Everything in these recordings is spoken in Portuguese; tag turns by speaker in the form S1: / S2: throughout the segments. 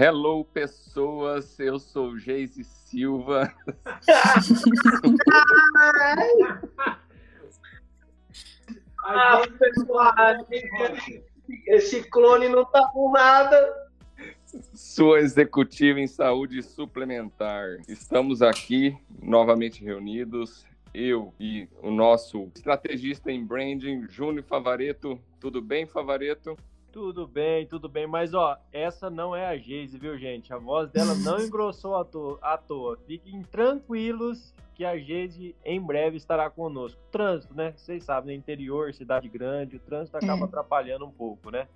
S1: Hello, pessoas. Eu sou Geise Silva.
S2: ah, pessoal, esse clone não tá com nada.
S1: Sua executiva em saúde suplementar. Estamos aqui novamente reunidos. Eu e o nosso estrategista em branding, Júnior Favareto. Tudo bem, Favareto?
S3: Tudo bem, tudo bem, mas ó, essa não é a Geise, viu, gente? A voz dela não engrossou à toa. À toa. Fiquem tranquilos que a Geise em breve estará conosco. Trânsito, né? Vocês sabem, no interior, cidade grande, o trânsito acaba é. atrapalhando um pouco, né?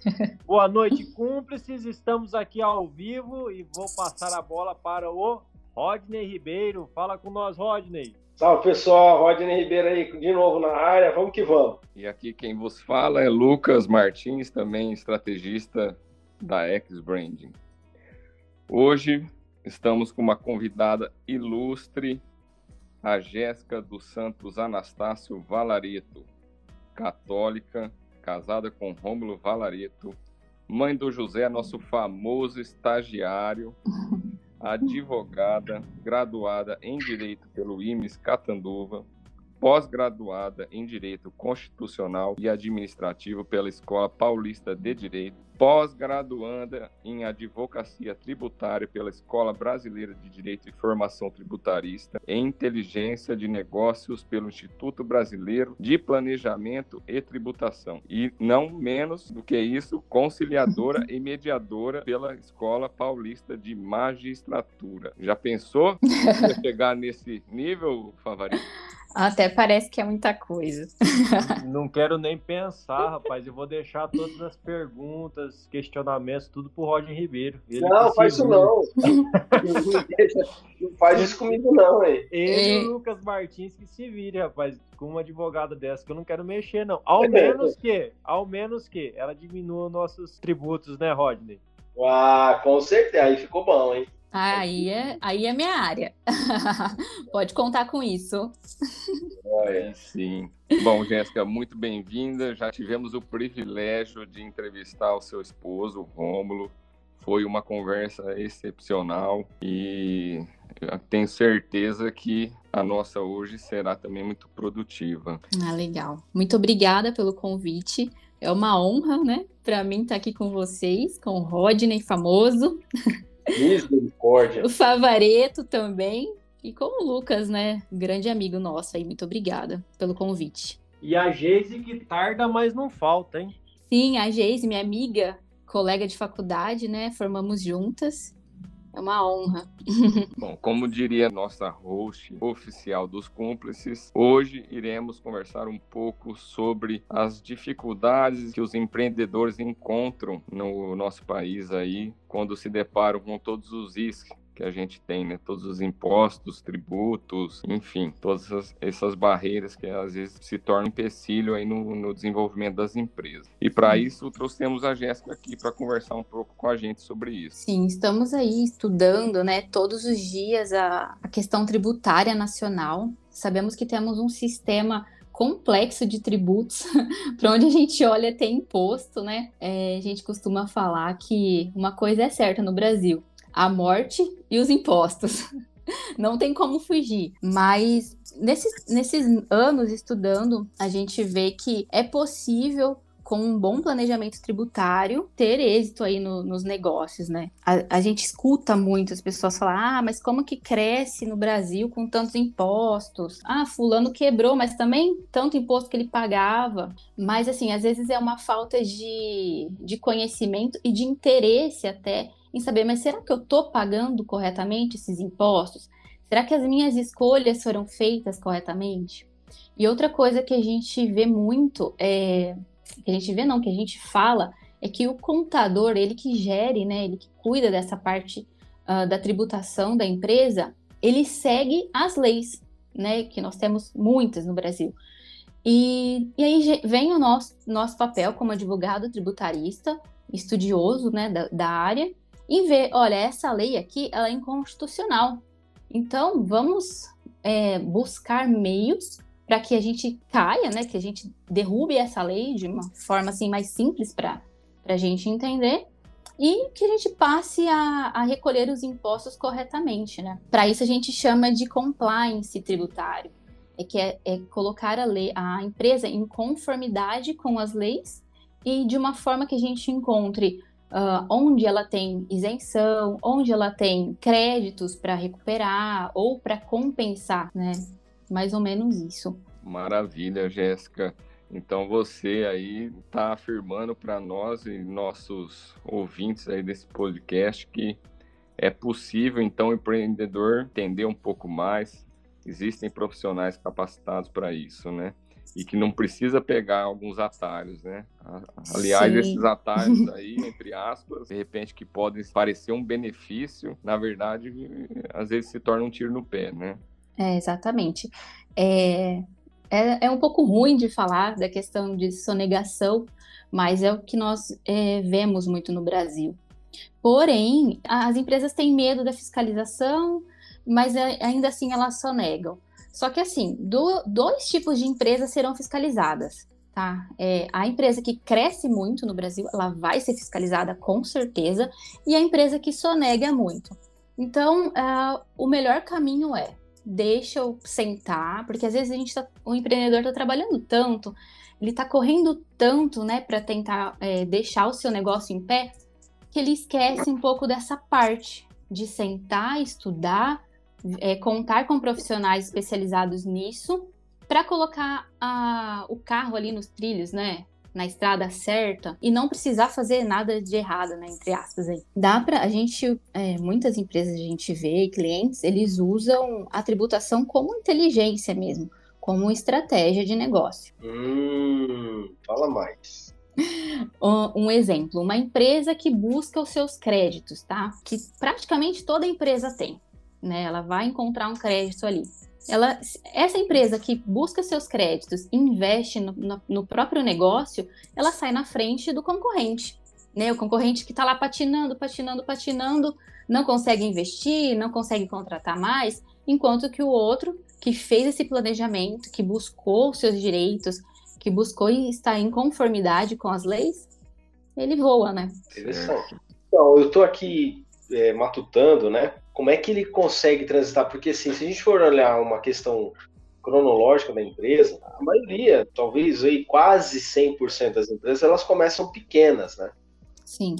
S3: Boa noite, cúmplices. Estamos aqui ao vivo e vou passar a bola para o Rodney Ribeiro. Fala com nós, Rodney.
S2: Salve pessoal, Rodney Ribeiro aí de novo na área, vamos que vamos.
S1: E aqui quem vos fala é Lucas Martins, também estrategista da X Branding. Hoje estamos com uma convidada ilustre, a Jéssica dos Santos Anastácio Valareto, católica, casada com Rômulo Valareto, mãe do José, nosso famoso estagiário, advogada, graduada em Direito pelo IMES Catanduva, pós-graduada em Direito Constitucional e Administrativo pela Escola Paulista de Direito, pós-graduanda em Advocacia Tributária pela Escola Brasileira de Direito e Formação Tributarista, em Inteligência de Negócios pelo Instituto Brasileiro de Planejamento e Tributação. E não menos do que isso, conciliadora e mediadora pela Escola Paulista de Magistratura. Já pensou chegar nesse nível, favorito?
S4: Até parece que é muita coisa.
S3: Não quero nem pensar, rapaz. Eu vou deixar todas as perguntas, questionamentos, tudo pro Roger Ribeiro.
S2: Ele não, faz isso não. não faz isso comigo, não, hein?
S3: Ele e o Lucas Martins que se vire, rapaz, com uma advogada dessa, que eu não quero mexer, não. Ao menos que, ao menos que ela diminua nossos tributos, né, Rodney?
S2: Ah, com certeza. Aí ficou bom, hein?
S4: Aí é, aí é minha área. Pode contar com isso.
S1: Aí sim. Bom, Jéssica, muito bem-vinda. Já tivemos o privilégio de entrevistar o seu esposo, Rômulo. Foi uma conversa excepcional e tenho certeza que a nossa hoje será também muito produtiva.
S4: Ah, legal. Muito obrigada pelo convite. É uma honra, né, para mim estar aqui com vocês, com o Rodney famoso.
S2: Misericórdia.
S4: o Favareto também. E com o Lucas, né? Grande amigo nosso aí. Muito obrigada pelo convite.
S3: E a Geise que tarda, mas não falta, hein?
S4: Sim, a Geise, minha amiga, colega de faculdade, né? Formamos juntas. É uma honra.
S1: Bom, como diria nossa host oficial dos cúmplices, hoje iremos conversar um pouco sobre as dificuldades que os empreendedores encontram no nosso país aí quando se deparam com todos os riscos que a gente tem, né? Todos os impostos, tributos, enfim, todas essas, essas barreiras que às vezes se tornam empecilho aí no, no desenvolvimento das empresas. E para isso trouxemos a Jéssica aqui para conversar um pouco com a gente sobre isso.
S4: Sim, estamos aí estudando, né, todos os dias a, a questão tributária nacional. Sabemos que temos um sistema complexo de tributos, para onde a gente olha tem imposto, né? É, a gente costuma falar que uma coisa é certa no Brasil: a morte e os impostos. Não tem como fugir. Mas nesses, nesses anos estudando, a gente vê que é possível com um bom planejamento tributário, ter êxito aí no, nos negócios, né? A, a, gente escuta muito as pessoas falar, ah, mas como que cresce no Brasil com tantos impostos? Ah, fulano quebrou, mas também tanto imposto que ele pagava. Mas, assim, às vezes é uma falta de, de conhecimento e de interesse até em saber, mas será que eu estou pagando corretamente esses impostos? Será que as minhas escolhas foram feitas corretamente? E outra coisa que a gente vê muito, é, que a gente vê não, que a gente fala, é que o contador, ele que gere, né, ele que cuida dessa parte uh, da tributação da empresa, ele segue as leis, né, que nós temos muitas no Brasil. E, e aí vem o nosso, nosso papel como advogado tributarista, estudioso né, da, da área, e ver, olha, essa lei aqui ela é inconstitucional. Então, vamos é, buscar meios para que a gente caia, né, que a gente derrube essa lei de uma forma assim mais simples para a gente entender e que a gente passe a, a recolher os impostos corretamente, né? Para isso a gente chama de compliance tributário, é que é, é colocar a, lei, a empresa em conformidade com as leis e de uma forma que a gente encontre uh, onde ela tem isenção, onde ela tem créditos para recuperar ou para compensar, né? Mais ou menos isso.
S1: Maravilha, Jéssica. Então você aí está afirmando para nós e nossos ouvintes aí desse podcast que é possível então o empreendedor entender um pouco mais. Existem profissionais capacitados para isso, né? E que não precisa pegar alguns atalhos, né? Aliás, Sim. esses atalhos aí, entre aspas, de repente que podem parecer um benefício, na verdade, às vezes se torna um tiro no pé, né?
S4: É, exatamente. É, é, é um pouco ruim de falar da questão de sonegação, mas é o que nós é, vemos muito no Brasil. Porém, as empresas têm medo da fiscalização, mas é, ainda assim elas sonegam. Só que assim, do, dois tipos de empresas serão fiscalizadas, tá? É, a empresa que cresce muito no Brasil, ela vai ser fiscalizada com certeza, e a empresa que sonega muito. Então, uh, o melhor caminho é deixa eu sentar, porque às vezes a gente tá, o empreendedor está trabalhando tanto, ele está correndo tanto, né, para tentar é, deixar o seu negócio em pé, que ele esquece um pouco dessa parte de sentar, estudar, é, contar com profissionais especializados nisso, para colocar a, o carro ali nos trilhos, né? na estrada certa e não precisar fazer nada de errado, né? Entre aspas aí. Dá para a gente, é, muitas empresas a gente vê, clientes, eles usam a tributação como inteligência mesmo, como estratégia de negócio.
S2: Hum, fala mais.
S4: Um exemplo, uma empresa que busca os seus créditos, tá? Que praticamente toda empresa tem, né? Ela vai encontrar um crédito ali ela, essa empresa que busca seus créditos, investe no, no, no próprio negócio, ela sai na frente do concorrente. Né? O concorrente que está lá patinando, patinando, patinando, não consegue investir, não consegue contratar mais, enquanto que o outro que fez esse planejamento, que buscou seus direitos, que buscou estar em conformidade com as leis, ele voa, né?
S2: Interessante. Então, eu estou aqui é, matutando, né? Como é que ele consegue transitar? Porque assim, se a gente for olhar uma questão cronológica da empresa, a maioria, talvez aí quase 100% das empresas, elas começam pequenas, né?
S4: Sim.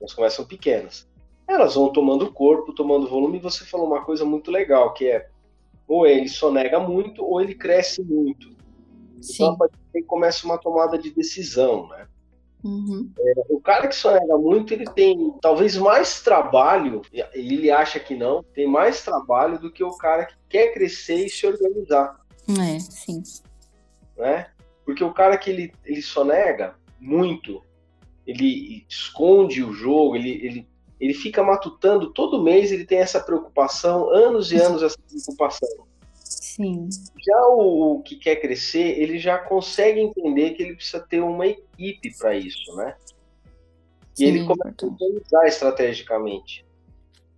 S2: Elas começam pequenas. Elas vão tomando corpo, tomando volume, e você falou uma coisa muito legal, que é ou ele sonega muito ou ele cresce muito. Sim. Então, aí começa uma tomada de decisão, né?
S4: Uhum.
S2: É, o cara que sonega muito, ele tem talvez mais trabalho, ele acha que não, tem mais trabalho do que o cara que quer crescer e se organizar.
S4: É, sim.
S2: Né? Porque o cara que ele, ele sonega muito, ele esconde o jogo, ele, ele, ele fica matutando todo mês, ele tem essa preocupação, anos e anos essa preocupação.
S4: Sim.
S2: Já o, o, que quer crescer, ele já consegue entender que ele precisa ter uma equipe para isso, né? E Sim, ele começa a organizar estrategicamente.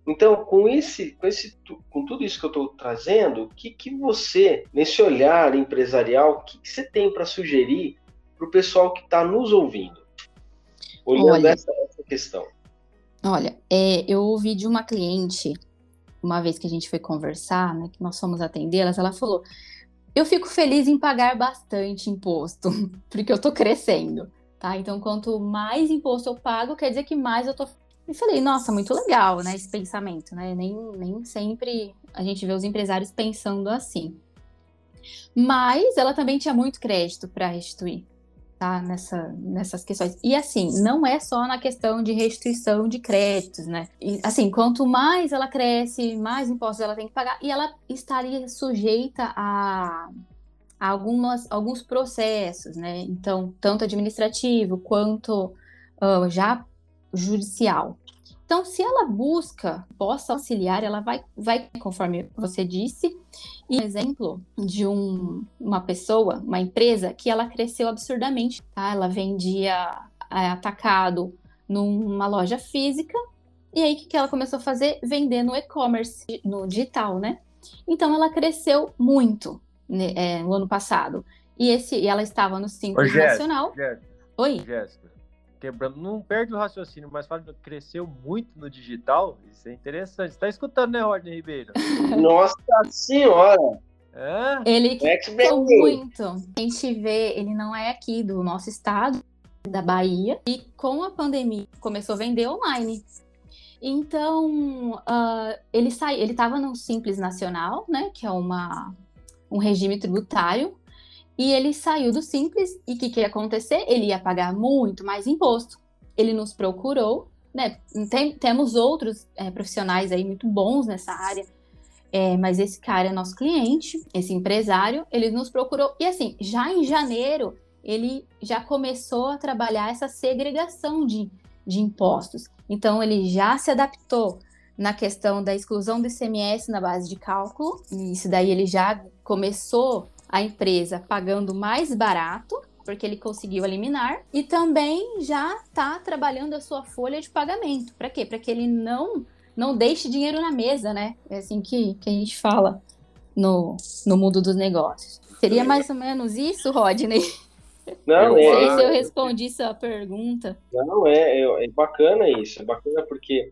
S2: Então, com esse, com esse, com tudo isso que eu estou trazendo, o que, que você, nesse olhar empresarial, o que, que você tem para sugerir para o pessoal que está nos ouvindo, olhando olha, essa, essa, questão?
S4: Olha, é, eu ouvi de uma cliente uma vez que a gente foi conversar, né, que nós fomos atendê-las, ela falou: Eu fico feliz em pagar bastante imposto, porque eu tô crescendo, tá? Então, quanto mais imposto eu pago, quer dizer que mais eu tô. E falei, nossa, muito legal, né, esse pensamento, né? Nem, nem sempre a gente vê os empresários pensando assim. Mas ela também tinha muito crédito para restituir tá? Nessa, nessas questões. E assim, não é só na questão de restituição de créditos, né? E, assim, quanto mais ela cresce, mais impostos ela tem que pagar, e ela estaria sujeita a, algumas, alguns processos, né? Então, tanto administrativo quanto uh, já judicial. Então, se ela busca possa auxiliar, ela vai, vai conforme você disse. E um exemplo de um, uma pessoa, uma empresa, que ela cresceu absurdamente. Tá? Ela vendia é, atacado numa loja física. E aí, o que, ela começou a fazer? Vender no e-commerce, no digital, né? Então, ela cresceu muito né, é, no ano passado. E, esse, e ela estava no Simples Nacional.
S1: Jéssica,
S4: Oi?
S1: Jéssica,
S3: quebrando, não perde o raciocínio, mas fala que cresceu muito no digital. Isso é interessante. Você tá escutando, né, Rodney Ribeiro?
S2: Nossa senhora!
S3: É?
S4: Ele
S2: Next
S4: cresceu muito. A gente vê, ele não é aqui do nosso estado, da Bahia, e com a pandemia começou a vender online. Então, ah, ele sai, ele estava no Simples Nacional, né, que é uma, um regime tributário, e ele saiu do Simples, e o que, que ia acontecer? Ele ia pagar muito mais imposto. Ele nos procurou, né, tem- temos outros eh, profissionais aí muito bons nessa área, é, mas esse cara é nosso cliente, esse empresário, ele nos procurou. E assim, já em janeiro, ele já começou a trabalhar essa segregação de, de impostos. Então, ele já se adaptou na questão da exclusão do ICMS na base de cálculo. E isso daí ele já começou a empresa pagando mais barato, porque ele conseguiu eliminar, e também já está trabalhando a sua folha de pagamento. Para quê? Para que ele não não deixe dinheiro na mesa, né? É assim que, que a gente fala no, no mundo dos negócios. Seria mais ou menos isso, Rodney?
S2: Não,
S4: Não
S2: é,
S4: sei se eu respondi sua pergunta.
S2: Não, é, é, é bacana isso, é bacana porque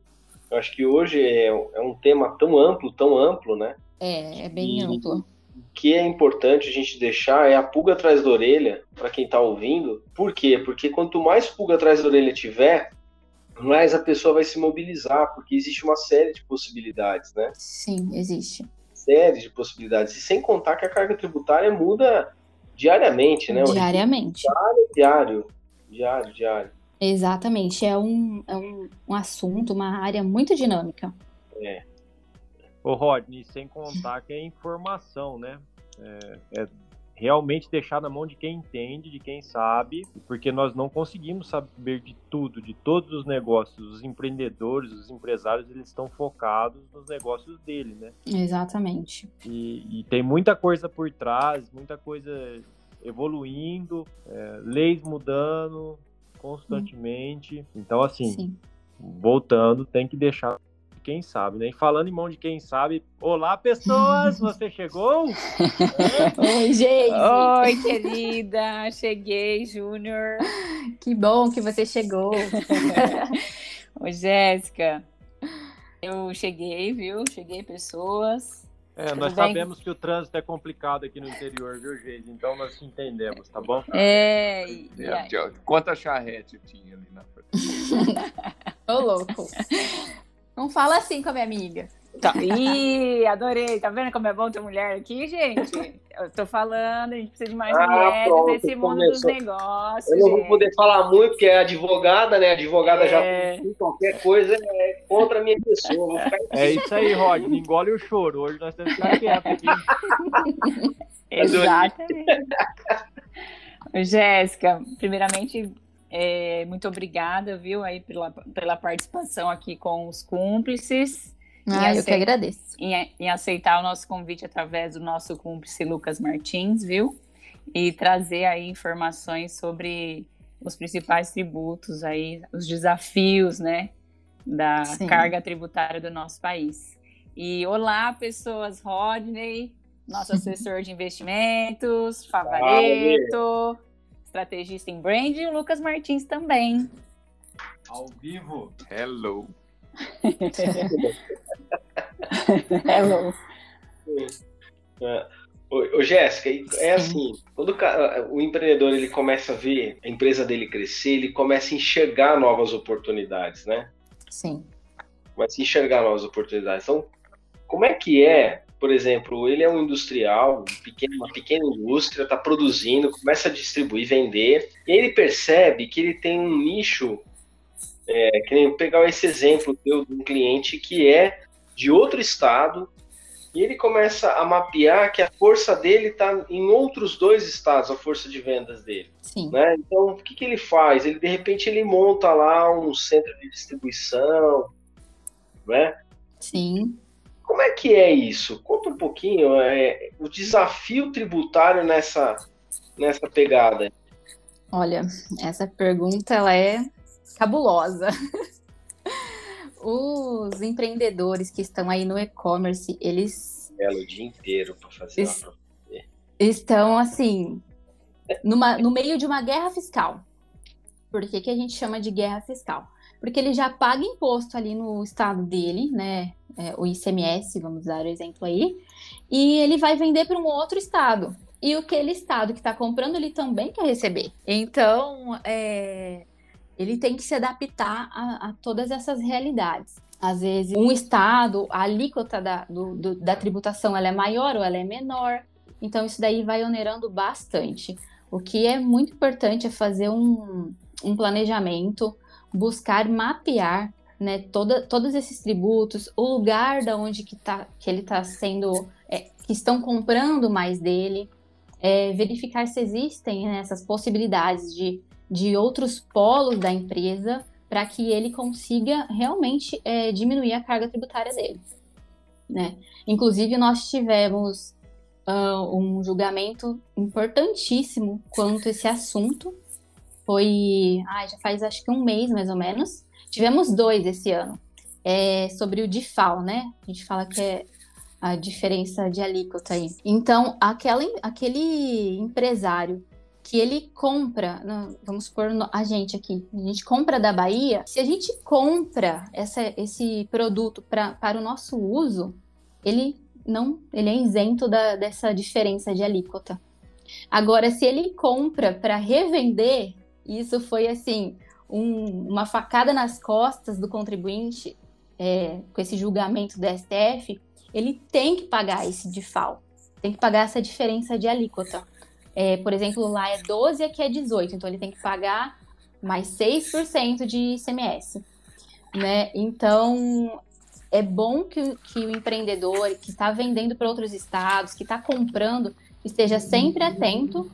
S2: eu acho que hoje é, é um tema tão amplo, tão amplo, né?
S4: É, é bem
S2: E-
S4: amplo.
S2: O que é importante a gente deixar é a pulga atrás da orelha para quem está ouvindo. Por quê? Porque quanto mais pulga atrás da orelha tiver, mais a pessoa vai se mobilizar, porque existe uma série de possibilidades, né?
S4: Sim, existe.
S2: Série de possibilidades. E sem contar que a carga tributária muda diariamente, né?
S4: Diariamente.
S2: Diário, diário, diário.
S4: Exatamente. É um, é um, um assunto, uma área muito dinâmica.
S3: Ô, Rodney, sem contar que é informação, né? É, é realmente deixar na mão de quem entende, de quem sabe, porque nós não conseguimos saber de tudo, de todos os negócios. Os empreendedores, os empresários, eles estão focados nos negócios dele, né?
S4: Exatamente.
S3: E, e tem muita coisa por trás, muita coisa evoluindo, é, leis mudando constantemente. Então, assim,
S4: Sim.
S3: voltando, tem que deixar de quem sabe, né? E falando em mão de quem sabe, olá pessoas, você chegou?
S4: Oi, gente!
S5: Oi, querida, cheguei, Júnior.
S4: Que bom que você chegou.
S5: Oi, Jéssica. Eu cheguei, viu? Cheguei, pessoas.
S3: É, nós
S5: bem?
S3: sabemos que o trânsito é complicado aqui no interior, viu, gente? Então nós te entendemos, tá bom?
S5: É, e?
S1: É, Quanta charrete tinha ali na frente?
S4: Ô, louco. Não fala assim com a minha amiga.
S5: Tá. Ih, adorei. Tá vendo como é bom ter mulher aqui, gente? Eu tô falando, a gente precisa de mais
S2: Ah,
S5: mulheres
S2: pronto,
S5: nesse mundo dos
S2: começou.
S5: negócios.
S2: Eu não vou
S5: gente.
S2: poder falar muito, porque é advogada, né? Advogada já
S5: É.
S2: qualquer coisa é contra a minha pessoa. Vou
S3: É isso aí, Rodney, engole o choro. Hoje nós temos que ficar quieto aqui.
S5: Exatamente. Jéssica, primeiramente, é, muito obrigada, viu, aí pela, pela participação aqui com os cúmplices,
S4: Ah, eu que agradeço.
S5: em, em aceitar o nosso convite através do nosso cúmplice Lucas Martins, viu? E trazer aí informações sobre os principais tributos aí, os desafios, né, da
S4: Sim.
S5: carga tributária do nosso país. E olá, pessoas, Rodney, nosso assessor de investimentos, Favareto, estrategista em brand, e o Lucas Martins também.
S3: Ao vivo.
S1: Hello.
S5: Hello.
S2: Ô, ô, Jéssica, é assim, quando o, o empreendedor ele começa a ver a empresa dele crescer, ele começa a enxergar novas oportunidades, né?
S4: Sim.
S2: Começa a enxergar novas oportunidades. Então, como é que é, por exemplo, ele é um industrial, um pequeno- uma pequena indústria, está produzindo, começa a distribuir, vender, e ele percebe que ele tem um nicho, é, que nem pegar esse exemplo de um cliente que é de outro estado, e ele começa a mapear que a força dele está em outros dois estados, a força de vendas dele.
S4: Sim.
S2: né? Então, o que, que ele faz? Ele de repente ele monta lá um centro de distribuição, né?
S4: Sim.
S2: Como é que é isso? Conta um pouquinho é, o desafio tributário nessa nessa pegada.
S4: Olha, essa pergunta ela é cabulosa. Os empreendedores que estão aí no e-commerce, eles
S2: Ela o dia inteiro para fazer.
S4: Isso.
S2: uma-
S4: estão assim numa- no meio de uma guerra fiscal. Por que, que a gente chama de guerra fiscal? Porque ele já paga imposto ali no estado dele, né? É, o ICMS, vamos dar o exemplo aí, e ele vai vender para um outro estado. E aquele estado que está comprando, ele também quer receber. Então, é, ele tem que se adaptar a, a, todas essas realidades. Às vezes, um estado, a alíquota da, do, do, da tributação ela é maior ou ela é menor. Então, isso daí vai onerando bastante. O que é muito importante é fazer um, um planejamento, buscar mapear né, toda, todos esses tributos, o lugar da onde que, tá, que ele está sendo, é, que estão comprando mais dele, é, verificar se existem né, essas possibilidades de, de outros polos da empresa para que ele consiga realmente é, diminuir a carga tributária dele. Né? Inclusive, nós tivemos uh, um julgamento importantíssimo quanto a esse assunto. Foi, ah, já faz acho que um mês mais ou menos. Tivemos dois esse ano. É sobre o DIFAL, né? A gente fala que é a diferença de alíquota aí. Então, aquela, aquele empresário que ele compra, vamos supor a gente aqui, a gente compra da Bahia, se a gente compra essa, esse produto pra, para o nosso uso, ele não, ele é isento da, dessa diferença de alíquota. Agora, se ele compra para revender, isso foi assim um, uma facada nas costas do contribuinte é, com esse julgamento do STF, ele tem que pagar esse DIFAL, tem que pagar essa diferença de alíquota. É, por exemplo, lá é 12 e aqui é 18, então ele tem que pagar mais 6% de ICMS. Né? Então, é bom que, que o empreendedor que está vendendo para outros estados, que está comprando, esteja sempre atento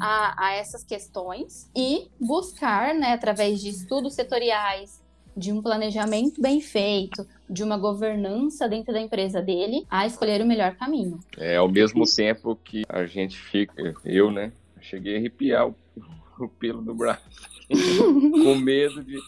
S4: a, a, essas questões e buscar, né, através de estudos setoriais, de um planejamento bem feito, de uma governança dentro da empresa dele, a escolher o melhor caminho.
S1: É, ao mesmo tempo que a gente fica, eu, né, cheguei a arrepiar o, o pelo do braço, com medo de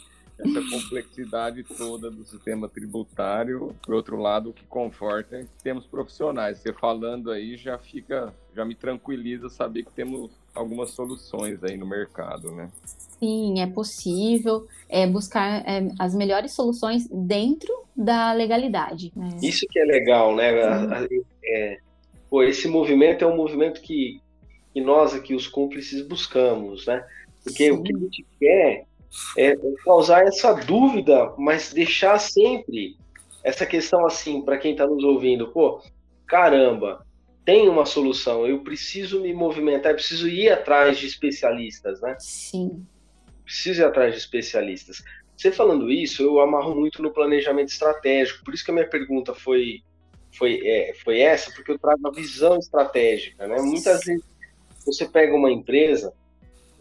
S1: essa complexidade toda do sistema tributário. Por outro lado, o que conforta é que temos profissionais. Você falando aí já fica, já me tranquiliza saber que temos algumas soluções aí no mercado, né?
S4: Sim, é possível é, buscar é, as melhores soluções dentro da legalidade.
S2: Né? Isso que é legal, né? É, pô, esse movimento é um movimento que, que nós aqui, os cúmplices, buscamos, né? Porque Sim. o que a gente quer é causar essa dúvida, mas deixar sempre essa questão assim, para quem está nos ouvindo, pô, caramba, tem uma solução, eu preciso me movimentar, eu preciso ir atrás de especialistas, né?
S4: Sim.
S2: Preciso ir atrás de especialistas. Você falando isso, eu amarro muito no planejamento estratégico, por isso que a minha pergunta foi, foi, é, foi essa, porque eu trago a visão estratégica, né? Muitas vezes você pega uma empresa,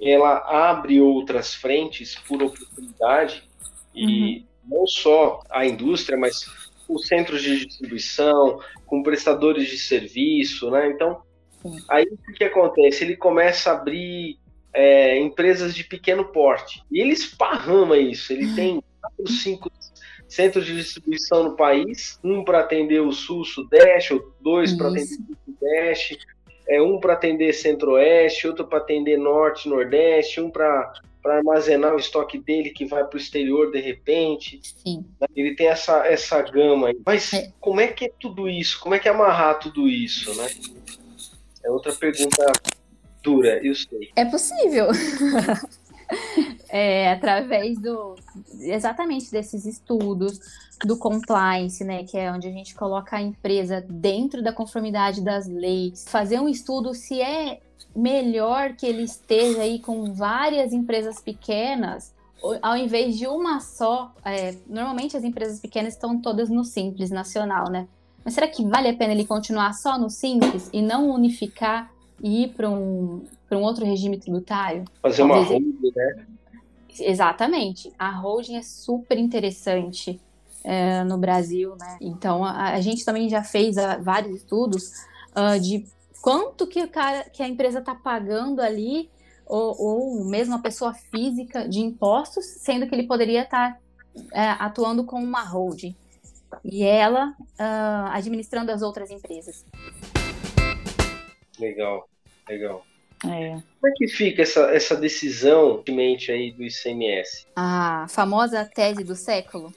S2: ela abre outras frentes por oportunidade e uhum. não só a indústria, mas os centros de distribuição, com prestadores de serviço, né? Então, aí o que acontece? Ele começa a abrir é, empresas de pequeno porte e ele esparrama isso. Ele tem quatro, cinco centros de distribuição no país, um para atender o sul, sudeste, ou dois para atender o sudeste, é um para atender centro-oeste, outro para atender norte, nordeste, um para armazenar o estoque dele que vai para o exterior de repente.
S4: Sim.
S2: Ele tem essa, essa gama aí. Mas é. como é que é tudo isso? Como é que é amarrar tudo isso, né? É outra pergunta dura, eu sei.
S4: É possível. é, através do exatamente desses estudos do compliance, né, que é onde a gente coloca a empresa dentro da conformidade das leis, fazer um estudo se é melhor que ele esteja aí com várias empresas pequenas ao invés de uma só. É, normalmente as empresas pequenas estão todas no simples nacional, né? Mas será que vale a pena ele continuar só no simples e não unificar e ir para um, um outro regime tributário?
S2: Fazer uma holding, né?
S4: Exatamente. A holding é super interessante é, no Brasil, né? Então a, a, gente também já fez a, ah, vários estudos uh, de quanto que, o cara, que a empresa está pagando ali, ou, ou, mesmo a pessoa física de impostos, sendo que ele poderia estar tá, é, atuando com uma holding. E ela uh, administrando as outras empresas.
S2: Legal, legal.
S5: É.
S2: Como é que fica essa, essa decisão mente aí do ICMS?
S4: A famosa tese do século.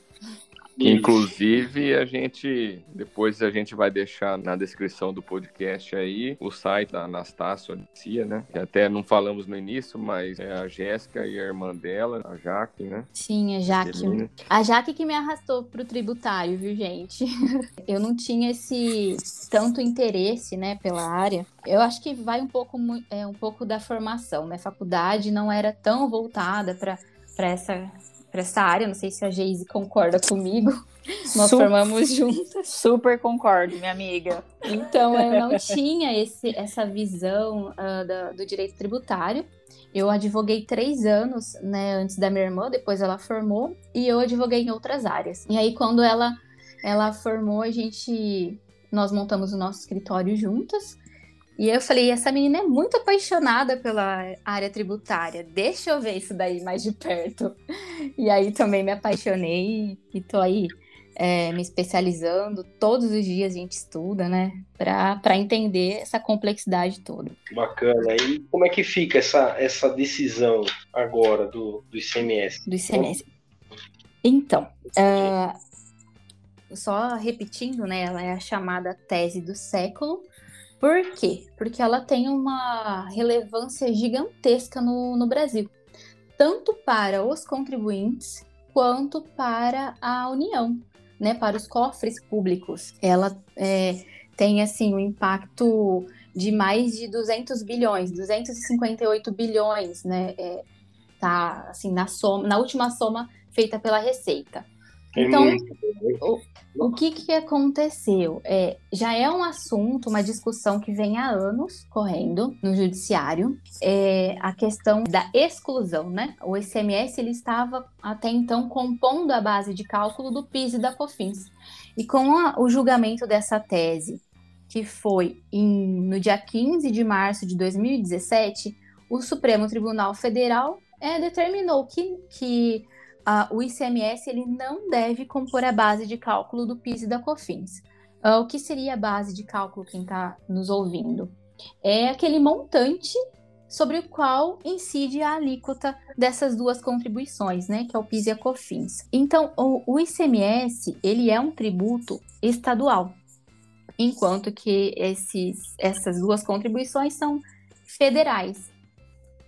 S1: Inclusive, a gente, depois a gente vai deixar na descrição do podcast aí o site da Anastácia Alicia, né? Que até não falamos no início, mas é a Jéssica e a irmã dela, a Jaque, né?
S4: Sim, a Jaque. A Jaque que me arrastou pro tributário, viu, gente? Eu não tinha esse tanto interesse, né, pela área. Eu acho que vai um pouco, é, um pouco da formação, né? Faculdade não era tão voltada para essa, pra essa área. Não sei se a Geise concorda comigo. Nós formamos juntas.
S5: Super concordo, minha amiga.
S4: Então, eu não tinha esse, essa visão da- do direito tributário. Eu advoguei três anos, né, antes da minha irmã, depois ela formou, e eu advoguei em outras áreas. E aí, quando ela, ela formou, a gente, nós montamos o nosso escritório juntas. E eu falei, essa menina é muito apaixonada pela área tributária, deixa eu ver isso daí mais de perto. E aí também me apaixonei e tô aí é, me especializando. Todos os dias a gente estuda, né? Para entender essa complexidade toda.
S2: Bacana. E como é que fica essa, essa decisão agora do, do ICMS?
S4: do ICMS. Então, ah, só repetindo, né? Ela é a chamada tese do século. Por quê? Porque ela tem uma relevância gigantesca no, no Brasil, tanto para os contribuintes quanto para a União, né? Para os cofres públicos. Ela é, tem assim um impacto de mais de 200 bilhões, 258 bilhões, né? É, tá assim na soma, na última soma feita pela Receita. Então,
S2: muito.
S4: o que que aconteceu? É, já é um assunto, uma discussão que vem há anos correndo no judiciário, é a questão da exclusão, né? O ICMS ele estava até então compondo a base de cálculo do PIS e da COFINS. E com a- o julgamento dessa tese, que foi em- no dia 15 de março de 2017, o Supremo Tribunal Federal é, determinou que, que o ICMS ele não deve compor a base de cálculo do PIS e da COFINS. Ah, o que seria a base de cálculo, quem está nos ouvindo? É aquele montante sobre o qual incide a alíquota dessas duas contribuições, né, que é o PIS e a COFINS. Então, o, o ICMS, ele é um tributo estadual, enquanto que esses, essas duas contribuições são federais.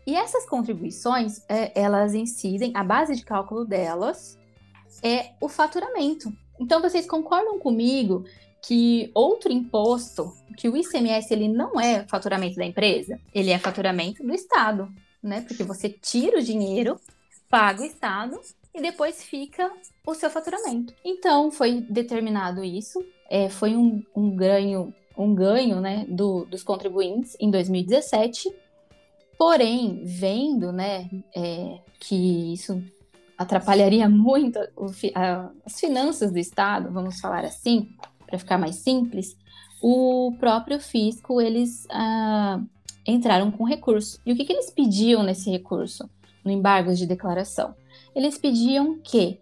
S4: E essas contribuições, é, elas incidem, a base de cálculo delas é o faturamento. Então, vocês concordam comigo que outro imposto, que o ICMS, ele não é faturamento da empresa, ele é faturamento do Estado, né? Porque você tira o dinheiro, paga o Estado e depois fica o seu faturamento. Então, foi determinado isso, é, foi um, um ganho, um ganho né, do, dos contribuintes em 2017. Porém, vendo né, é, que isso atrapalharia muito a- as finanças do Estado, vamos falar assim, para ficar mais simples, o próprio fisco eles ah, entraram com recurso. E o que, que eles pediam nesse recurso, no embargo de declaração? Eles pediam que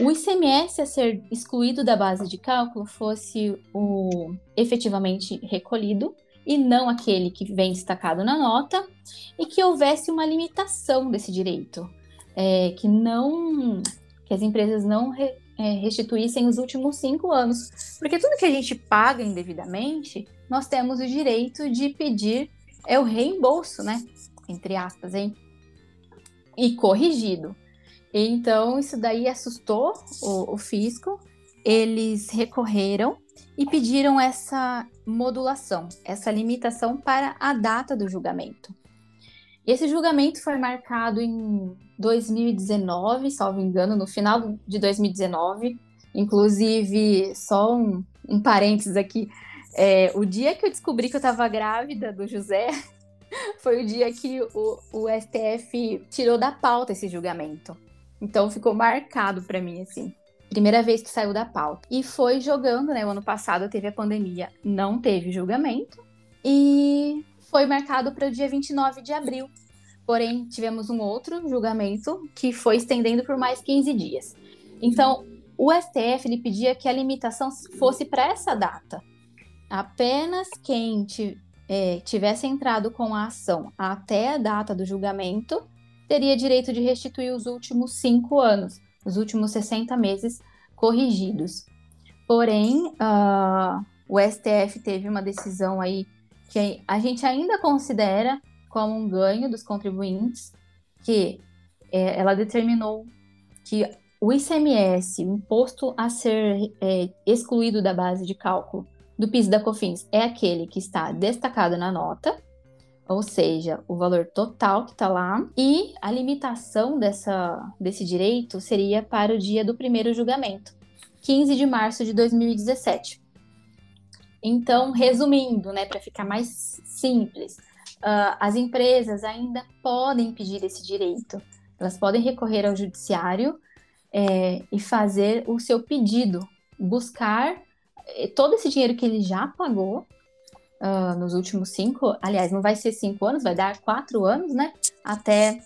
S4: o ICMS a ser excluído da base de cálculo fosse o efetivamente recolhido e não aquele que vem destacado na nota, e que houvesse uma limitação desse direito, é, que não que as empresas não re- é, restituíssem os últimos cinco anos, porque tudo que a gente paga indevidamente, nós temos o direito de pedir é o reembolso, né? Entre aspas, hein? E corrigido. Então, isso daí assustou o, o fisco. Eles recorreram e pediram essa modulação, essa limitação para a data do julgamento. Esse julgamento foi marcado em 2019, salvo engano, no final de 2019. Inclusive, só um, um parênteses aqui. é, o dia que eu descobri que eu estava grávida do José foi o dia que o, o STF tirou da pauta esse julgamento. Então ficou marcado para mim, assim. Primeira vez que saiu da pauta. E foi jogando, né? O ano passado teve a pandemia, não teve julgamento. E foi marcado para o dia 29 de abril. Porém, tivemos um outro julgamento que foi estendendo por mais 15 dias. Então, o STF ele pedia que a limitação fosse para essa data. Apenas quem, é, tivesse entrado com a ação até a data do julgamento, teria direito de restituir os últimos cinco anos, os últimos 60 meses corrigidos. Porém, uh, o STF teve uma decisão aí que a gente ainda considera como um ganho dos contribuintes, que é, ela determinou que o ICMS, o imposto a ser é, excluído da base de cálculo do PIS da COFINS, é aquele que está destacado na nota, ou seja, o valor total que está lá, e a limitação dessa, desse direito seria para o dia do primeiro julgamento, 15 de março de 2017. Então, resumindo, né, para ficar mais simples, uh, as empresas ainda podem pedir esse direito. Elas podem recorrer ao judiciário é, e fazer o seu pedido, buscar eh, todo esse dinheiro que ele já pagou uh, nos últimos cinco, aliás, não vai ser cinco anos, vai dar quatro anos, né? Até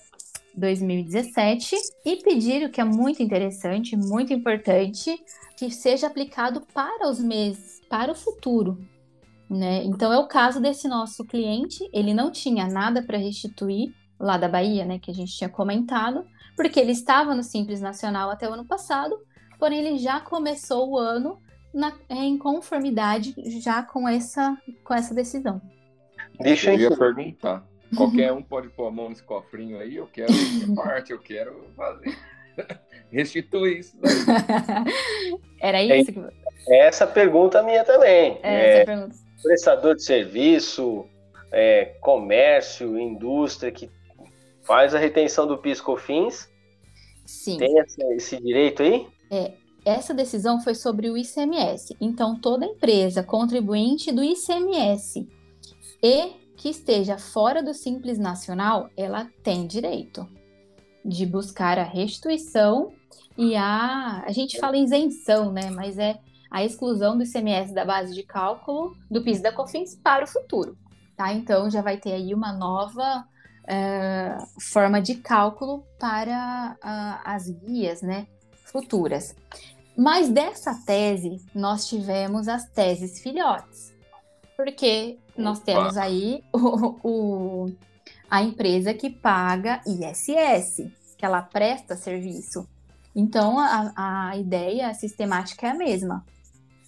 S4: 2017 e pedir o que é muito interessante, muito importante, que seja aplicado para os meses, para o futuro. Né? Então é o caso desse nosso cliente, ele não tinha nada para restituir lá da Bahia, né, que a gente tinha comentado, porque ele estava no Simples Nacional até o ano passado, porém ele já começou o ano na, em conformidade já com essa, com essa decisão.
S1: Deixa eu ia perguntar. Qualquer um pode pôr a mão nesse cofrinho aí, eu quero parte, eu quero fazer. Restituir isso.
S4: Era isso que...
S2: É essa pergunta minha também.
S4: É, é, pergunta.
S2: Prestador de serviço, é, comércio, indústria que faz a retenção do PIS/COFINS.
S4: Sim.
S2: Tem esse, esse direito aí?
S4: É, essa decisão foi sobre o ICMS. Então, toda empresa contribuinte do ICMS e que esteja fora do Simples Nacional, ela tem direito de buscar a restituição e a. A gente fala isenção, né? Mas é a exclusão do ICMS da base de cálculo do PIS da COFINS para o futuro. Tá? Então já vai ter aí uma nova é, forma de cálculo para uh, as guias né, futuras. Mas dessa tese, nós tivemos as teses filhotes, porque nós Opa. temos aí o, o, a empresa que paga ISS, que ela presta serviço. Então, a, a ideia sistemática é a mesma.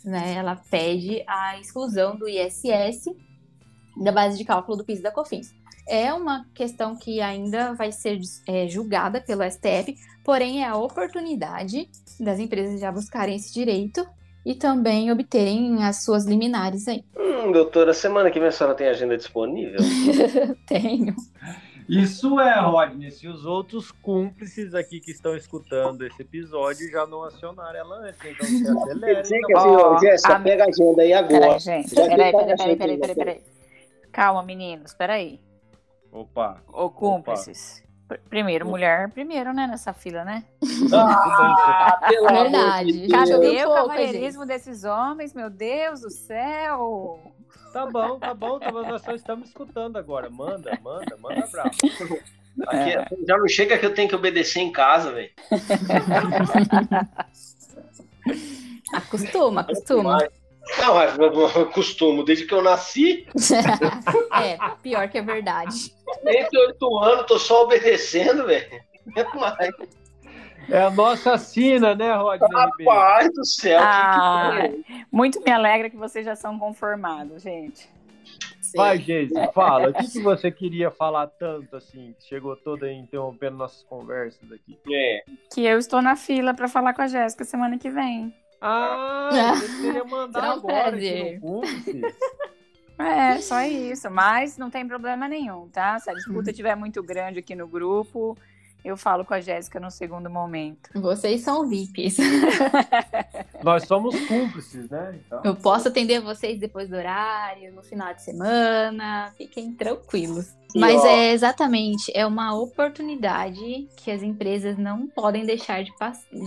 S4: Né? Ela pede a exclusão do ISS da base de cálculo do PIS da COFINS. É uma questão que ainda vai ser é, julgada pelo STF, porém é a oportunidade das empresas já buscarem esse direito e também obterem as suas liminares aí.
S2: Hum, doutora, semana que vem a senhora tem agenda disponível?
S4: Tenho.
S3: Isso é, Rodney, se os outros cúmplices aqui que estão escutando esse episódio já não acionaram ela antes, então se acelera.
S2: Então. oh, Jéssica, a... pega a agenda aí agora.
S5: Peraí, gente, peraí, peraí, peraí, peraí, peraí, peraí. Calma, meninos, peraí.
S3: Opa.
S5: Ô, cúmplices. Opa. Primeiro, mulher primeiro, né, nessa fila, né?
S2: Ah, pela
S4: Verdade.
S5: Cadê o cavalheirismo desses homens? Meu Deus do céu!
S3: Tá bom, tá bom, tá bom, nós só estamos escutando agora. Manda, manda, manda bravo.
S2: Aqui, é. Já não chega que eu tenho que obedecer em casa, velho.
S4: acostuma, acostuma.
S2: Não, eu costumo, desde que eu nasci.
S4: é, pior que é verdade.
S2: 38 anos, tô só obedecendo, velho.
S3: É a nossa sina, né, Rodney?
S2: Rapaz do céu.
S5: Ah, que que muito me alegra que vocês já são conformados, gente.
S3: Sim. Vai, gente, fala. O que, que você queria falar tanto assim, que chegou toda interrompendo nossas conversas aqui?
S2: É.
S5: Que eu estou na fila para falar com a Jéssica semana que vem.
S3: Ah, eu queria mandar Não agora aqui no
S5: É, só isso. Mas não tem problema nenhum, tá? Se a disputa estiver muito grande aqui no grupo, eu falo com a Jéssica no segundo momento.
S4: Vocês são VIPs.
S3: Nós somos cúmplices, né?
S4: Então... Eu posso atender vocês depois do horário, no final de semana. Fiquem tranquilos. Mas é exatamente, é uma oportunidade que as empresas não podem deixar de,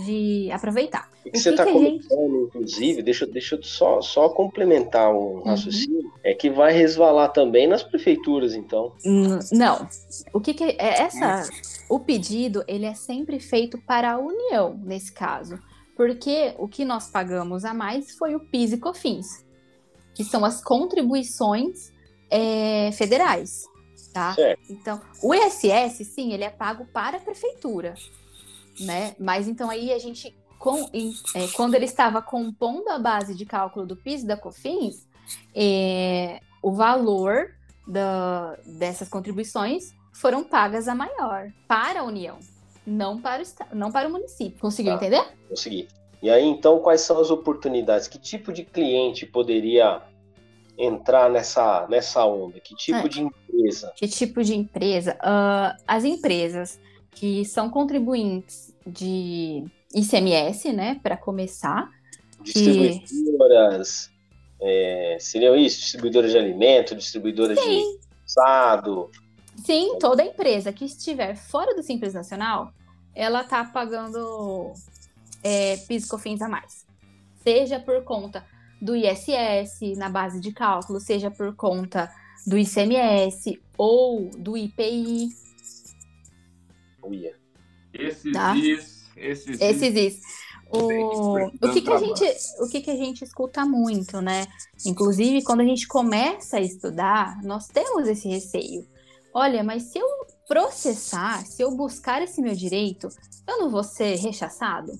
S4: de aproveitar.
S2: O que, você está comentando, gente... inclusive, deixa, deixa eu só, só complementar um uhum. raciocínio, uhum. é que vai resvalar também nas prefeituras, então.
S4: Não. O que, que é essa? O pedido ele é sempre feito para a União nesse caso, porque o que nós pagamos a mais foi o PIS e COFINS, que são as contribuições é, federais, tá?
S2: Certo.
S4: Então, o ISS, sim, ele é pago para a prefeitura, né? Mas então aí a gente, com, em- é, quando ele estava compondo a base de cálculo do PIS e da COFINS, é, o valor da- dessas contribuições foram pagas a maior para a União, não para o, não para o município. Conseguiu
S2: Tá.
S4: entender?
S2: Consegui. E aí, então, quais são as oportunidades? Que tipo de cliente poderia entrar nessa, nessa onda? Que tipo
S4: É.
S2: de empresa?
S4: Que tipo de empresa? Ah, as empresas que são contribuintes de ICMS, né, para começar,
S2: Distribuidoras, é, seriam isso? Distribuidoras de alimento, distribuidoras de assado?
S4: Sim, toda empresa que estiver fora do Simples Nacional, ela tá pagando é, PIS e COFINS a mais. Seja por conta do ISS na base de cálculo, seja por conta do ICMS ou do IPI,
S2: Uia.
S1: Esses
S4: Tá.
S1: is, esses,
S4: esses is. O,
S1: Bem,
S4: o, que, que a gente, o que, que a gente escuta muito, né? Inclusive, quando a gente começa a estudar, nós temos esse receio. Olha, mas se eu processar, se eu buscar esse meu direito, eu não vou ser rechaçado?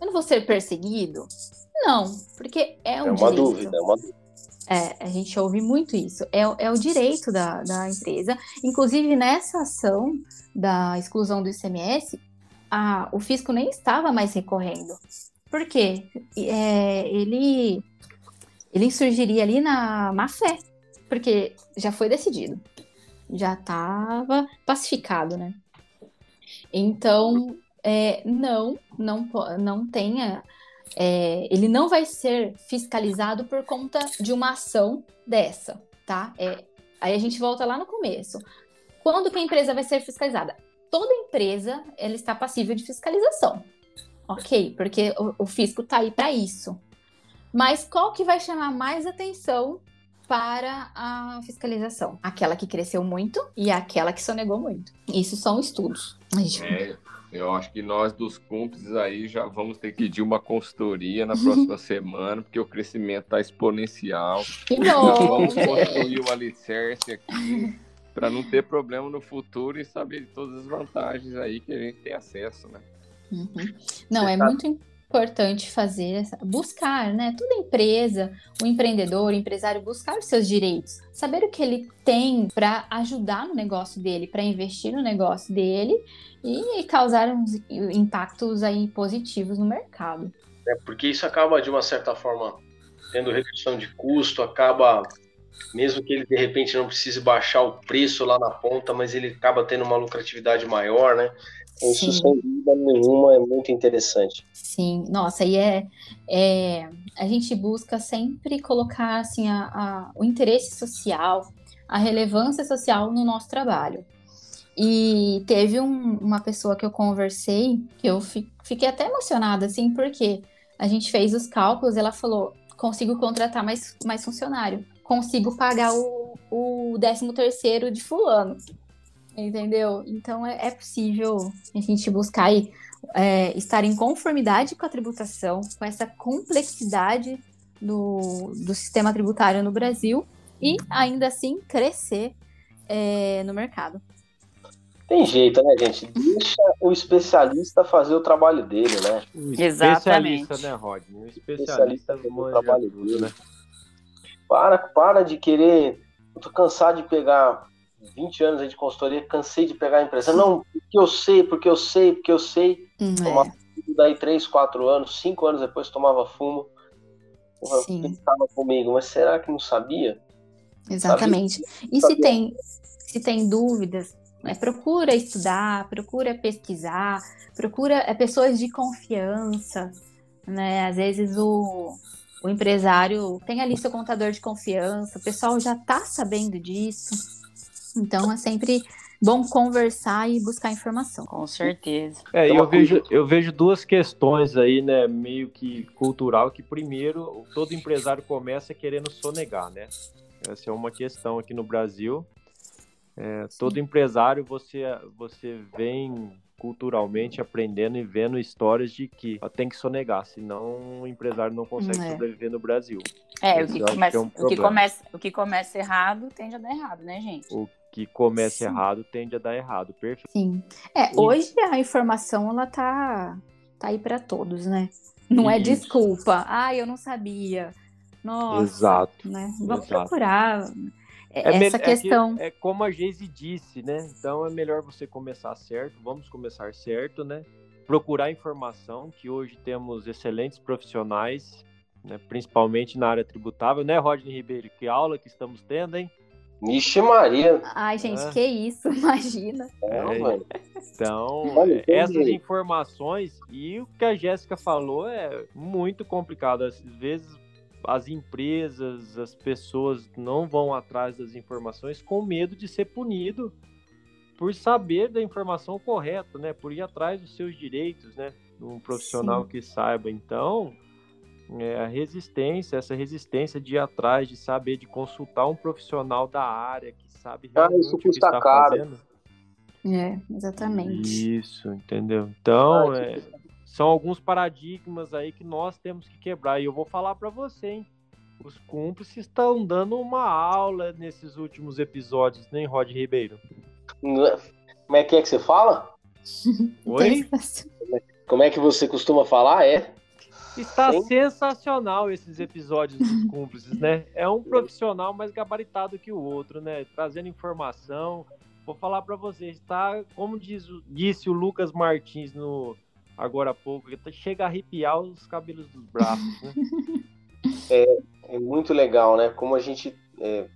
S4: Eu não vou ser perseguido? Não, porque é um
S2: É uma
S4: direito.
S2: dúvida, é uma dúvida.
S4: É, a gente ouve muito isso. É, o- é o direito da, da empresa. Inclusive, nessa ação da exclusão do ICMS, a- o fisco nem estava mais recorrendo. Por quê? É, ele, ele surgiria ali na má fé, porque já foi decidido. Já estava pacificado, né? Então, é, não, não, não tenha é, ele não vai ser fiscalizado por conta de uma ação dessa, tá? É, aí a gente volta lá no começo. Quando que a empresa vai ser fiscalizada? Toda empresa ela está passível de fiscalização, ok? Porque o, o fisco está aí para isso. Mas qual que vai chamar mais atenção para a fiscalização? Aquela que cresceu muito e aquela que sonegou muito. Isso são estudos.
S1: É, eu acho que nós dos cúmplices aí já vamos ter que pedir uma consultoria na próxima semana, porque o crescimento está exponencial.
S4: Que bom!
S1: vamos construir o alicerce aqui para não ter problema no futuro e saber de todas as vantagens aí que a gente tem acesso, né?
S4: Uhum. Não, é
S2: tá-
S4: muito importante fazer buscar, né? Toda empresa, o empreendedor, o empresário buscar os seus direitos, saber o que ele tem para ajudar no negócio dele, para investir no negócio dele e causar uns impactos aí positivos no mercado.
S2: É, porque isso acaba, de uma certa forma, tendo redução de custo, acaba, mesmo que ele de repente não precise baixar o preço lá na ponta, mas ele acaba tendo uma lucratividade maior, né? Isso, sem dúvida nenhuma, é muito interessante.
S4: Sim, nossa, e é, é a gente busca sempre colocar assim a, a- o interesse social, a relevância social no nosso trabalho. E teve um- uma pessoa que eu conversei que eu fi- fiquei até emocionada, assim, porque a gente fez os cálculos, ela falou: consigo contratar mais, mais funcionário, consigo pagar o, o 13 terceiro de fulano. Entendeu? Então é, é possível a gente buscar aí é, estar em conformidade com a tributação, com essa complexidade do, do sistema tributário no Brasil e ainda assim crescer é, no mercado.
S2: Tem jeito, né, gente? Deixa o especialista fazer o trabalho dele, né?
S3: O
S5: Exatamente.
S3: especialista, né, Rodney? O
S2: Especialista
S3: especialista
S2: no
S3: manja
S2: trabalho dele.
S3: né?
S2: Para, para de querer. Eu tô cansado de pegar 20 anos de consultoria, cansei de pegar a empresa. Não, porque eu sei, porque eu sei, porque eu sei.
S4: Hum,
S2: Tomava fumo daí 3, 4 anos, 5 anos depois tomava fumo. Porra,
S4: Sim.
S2: Pensava comigo, mas será que não sabia?
S4: Exatamente. E se
S2: Sabia.
S4: tem, se tem dúvidas, né, procura estudar, procura pesquisar, procura é, pessoas de confiança, né? Às vezes o, o empresário tem ali seu contador de confiança, o pessoal já está sabendo disso. Então é sempre bom conversar e buscar informação.
S5: Com certeza.
S3: É, e
S2: Tem
S3: eu vejo, eu vejo duas questões aí, né, meio que cultural, que primeiro, todo empresário começa querendo sonegar, né? Essa é uma questão aqui no Brasil. É, todo empresário, você, você vem culturalmente aprendendo e vendo histórias de que tem que sonegar, senão o empresário não consegue
S5: É.
S3: sobreviver no Brasil.
S5: É, o que, começa,
S3: que é um
S5: o, que começa, o que começa errado tende a dar errado, né, gente?
S3: O que começa
S4: Sim.
S3: errado tende a dar errado. Perfeito.
S4: Sim. É,
S3: Isso.
S4: hoje a informação ela tá tá aí para todos, né? Não é
S3: Isso.
S4: desculpa. Ah, eu não sabia. Nossa,
S3: Exato.
S4: né? Vamos
S3: Exato.
S4: procurar é,
S3: É
S4: essa
S3: é que-
S4: questão.
S3: É, como a Geise disse, né? Então é melhor você começar certo, vamos começar certo, né? Procurar informação, que hoje temos excelentes profissionais, né? principalmente na área tributável, né, Rodney Ribeiro? Que aula que estamos tendo, hein?
S2: Vixe Maria.
S4: Ai, gente,
S3: É.
S4: que isso, imagina.
S2: Não,
S3: É. Então, é, essas informações e o que a Jéssica falou é muito complicado. Às vezes as empresas, as pessoas não vão atrás das informações com medo de ser punido por saber da informação correta, né? Por ir atrás dos seus direitos, né? Um profissional
S4: Sim.
S3: que saiba. Então, é, a resistência, essa resistência de ir atrás, de saber, de consultar um profissional da área que sabe
S2: Ah,
S3: realmente
S2: isso
S3: o que
S2: custa
S3: está
S2: caro.
S3: fazendo.
S4: É, exatamente.
S3: Isso, entendeu? Então,
S2: Ah,
S3: é, são alguns paradigmas aí que nós temos que quebrar. E eu vou falar para você, hein? Os cúmplices estão dando uma aula nesses últimos episódios, né, Rod Ribeiro?
S2: É- Como é que é que você fala?
S3: Oi?
S2: Como é que você costuma falar? É?
S3: Está
S2: Sim.
S3: sensacional esses episódios dos cúmplices, né? É um profissional mais gabaritado que o outro, né? Trazendo informação. Vou falar para vocês, tá? Como diz disse o Lucas Martins no agora há pouco, chega a arrepiar os cabelos dos braços, né?
S2: É muito legal, né? Como a gente. é,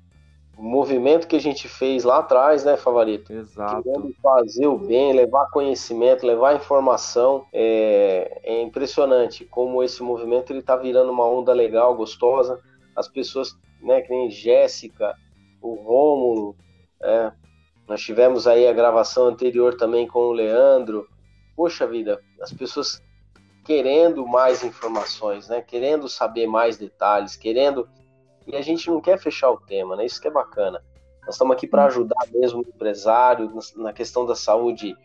S2: movimento que a gente fez lá atrás, né, Favorito?
S3: Exato.
S2: Querendo fazer o bem, levar conhecimento, levar informação. É, é impressionante como esse movimento ele tá virando uma onda legal, gostosa. As pessoas, né, que nem Jéssica, o Rômulo, é, nós tivemos aí a gravação anterior também com o Leandro. Poxa vida, as pessoas querendo mais informações, né? Querendo saber mais detalhes, querendo e a gente não quer fechar o tema, né? Isso que é bacana. Nós estamos aqui para ajudar mesmo o empresário na questão da saúde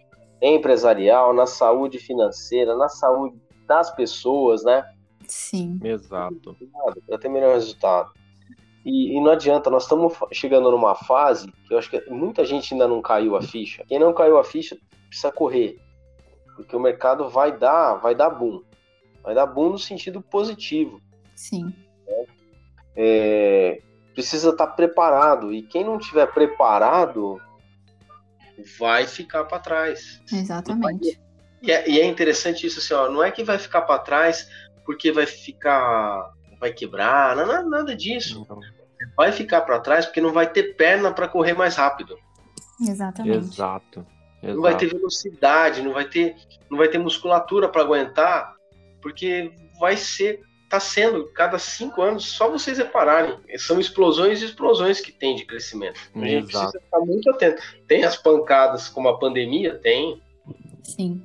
S2: empresarial, na saúde financeira, na saúde das pessoas, né?
S4: Sim.
S3: Exato.
S2: Para ter melhor resultado. E, e não adianta, nós estamos chegando numa fase que eu acho que muita gente ainda não caiu a ficha. Quem não caiu a ficha precisa correr, porque o mercado vai dar, vai dar boom, vai dar boom no sentido positivo.
S4: Sim.
S2: É, precisa estar preparado e quem não tiver preparado vai ficar para trás.
S4: Exatamente.
S2: E é, e é interessante isso assim, ó, não é que vai ficar para trás porque vai ficar, vai quebrar, não, não, nada disso. Vai ficar para trás porque não vai ter perna para correr mais rápido.
S4: Exatamente.
S3: Exato.
S2: Não vai ter
S3: Exato.
S2: velocidade, não vai ter, não vai ter musculatura para aguentar, porque vai ser, tá sendo cada cinco anos. Só vocês repararem, são explosões e explosões que tem de crescimento. A gente
S3: Exato.
S2: precisa ficar muito atento. Tem as pancadas como a pandemia, tem,
S4: Sim.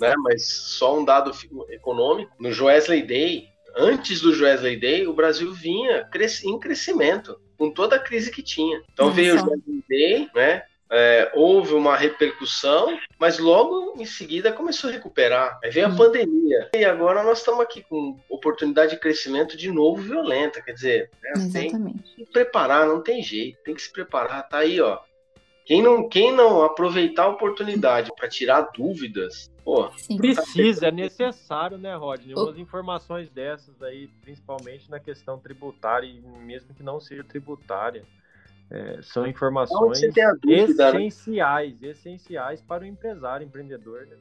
S2: né? Mas só um dado econômico. No Joesley Day, antes do Joesley Day, o Brasil vinha cres- em crescimento, com toda a crise que tinha. Então
S4: Olha
S2: veio o. Joesley Day, né? É, houve uma repercussão, mas logo em seguida começou a recuperar. Aí veio a
S4: Hum.
S2: pandemia. E agora nós estamos aqui com oportunidade de crescimento de novo violenta. Quer dizer, né, tem que preparar, não tem jeito, tem que se preparar. Tá aí, ó. Quem não, quem não aproveitar a oportunidade para tirar dúvidas, pô,
S4: Sim.
S3: Precisa, é necessário, né, Rodney? Umas informações dessas aí, principalmente na questão tributária, e mesmo que não seja tributária. É, são informações
S2: dúvida, né?
S3: essenciais, essenciais para o empresário, empreendedor. Né?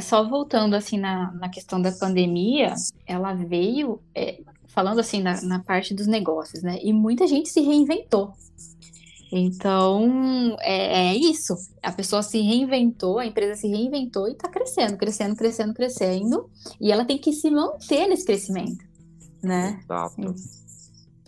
S4: Só voltando assim na, na questão da pandemia, ela veio é, falando assim na, na parte dos negócios, né? E muita gente se reinventou. Então, é, é isso. A pessoa se reinventou, a empresa se reinventou e está crescendo, crescendo, crescendo, crescendo. E ela tem que se manter nesse crescimento, né?
S3: Exato.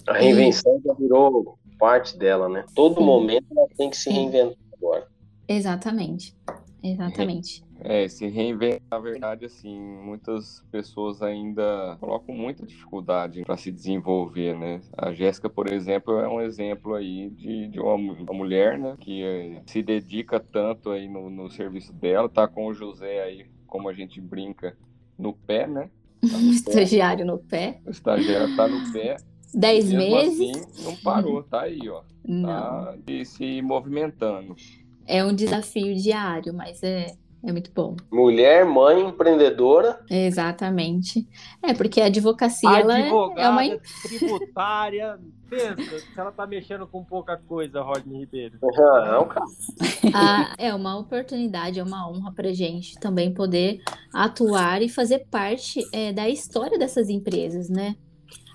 S2: A reinvenção já virou parte dela, né? Todo
S4: Sim.
S2: momento ela tem que se
S4: Sim.
S2: reinventar agora.
S4: Exatamente. Exatamente.
S1: É, se reinventar, na verdade, assim, muitas pessoas ainda colocam muita dificuldade para se desenvolver, né? A Jéssica, por exemplo, é um exemplo aí de, de uma, uma mulher, né, que eh, se dedica tanto aí no, no serviço dela, tá com o José aí, como a gente brinca, no pé, né? Tá no pé.
S4: Estagiário no pé.
S1: O estagiário tá no pé,
S4: Dez meses.
S1: assim, não parou, tá aí, ó,
S4: Não.
S1: tá se movimentando.
S4: É um desafio diário, mas é, é muito bom.
S2: Mulher, mãe, empreendedora.
S4: Exatamente. É, porque a advocacia ela é-
S3: Advogada,
S4: é uma.
S3: tributária. Pensa, se ela tá mexendo com pouca coisa, Rodney Ribeiro.
S2: Não, cara.
S4: a- é uma oportunidade, é uma honra para gente também poder atuar e fazer parte é, da história dessas empresas, né?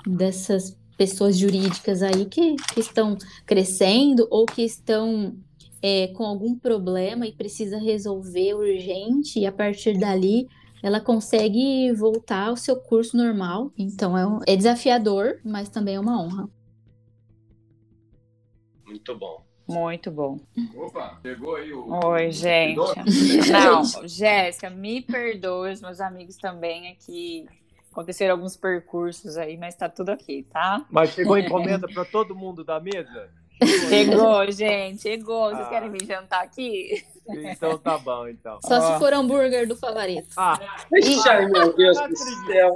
S4: Dessas pessoas jurídicas aí que, que estão crescendo ou que estão é, com algum problema e precisa resolver urgente, e a partir dali ela consegue voltar ao seu curso normal. Então é, um- é desafiador, mas também é uma honra.
S2: Muito bom.
S5: Muito bom.
S1: Opa, pegou aí o...
S5: Oi, gente. Não, Jéssica, me perdoe, os meus amigos também aqui. Aconteceram alguns percursos aí, mas tá tudo ok, tá?
S3: Mas chegou encomenda para todo mundo da mesa?
S5: Chegou, gente, chegou. Vocês
S3: Ah.
S5: querem vir jantar aqui?
S3: Então tá bom, então.
S4: Só
S5: Ó.
S4: se for hambúrguer do Favareto.
S3: Ah,
S2: Ai, meu Deus do céu.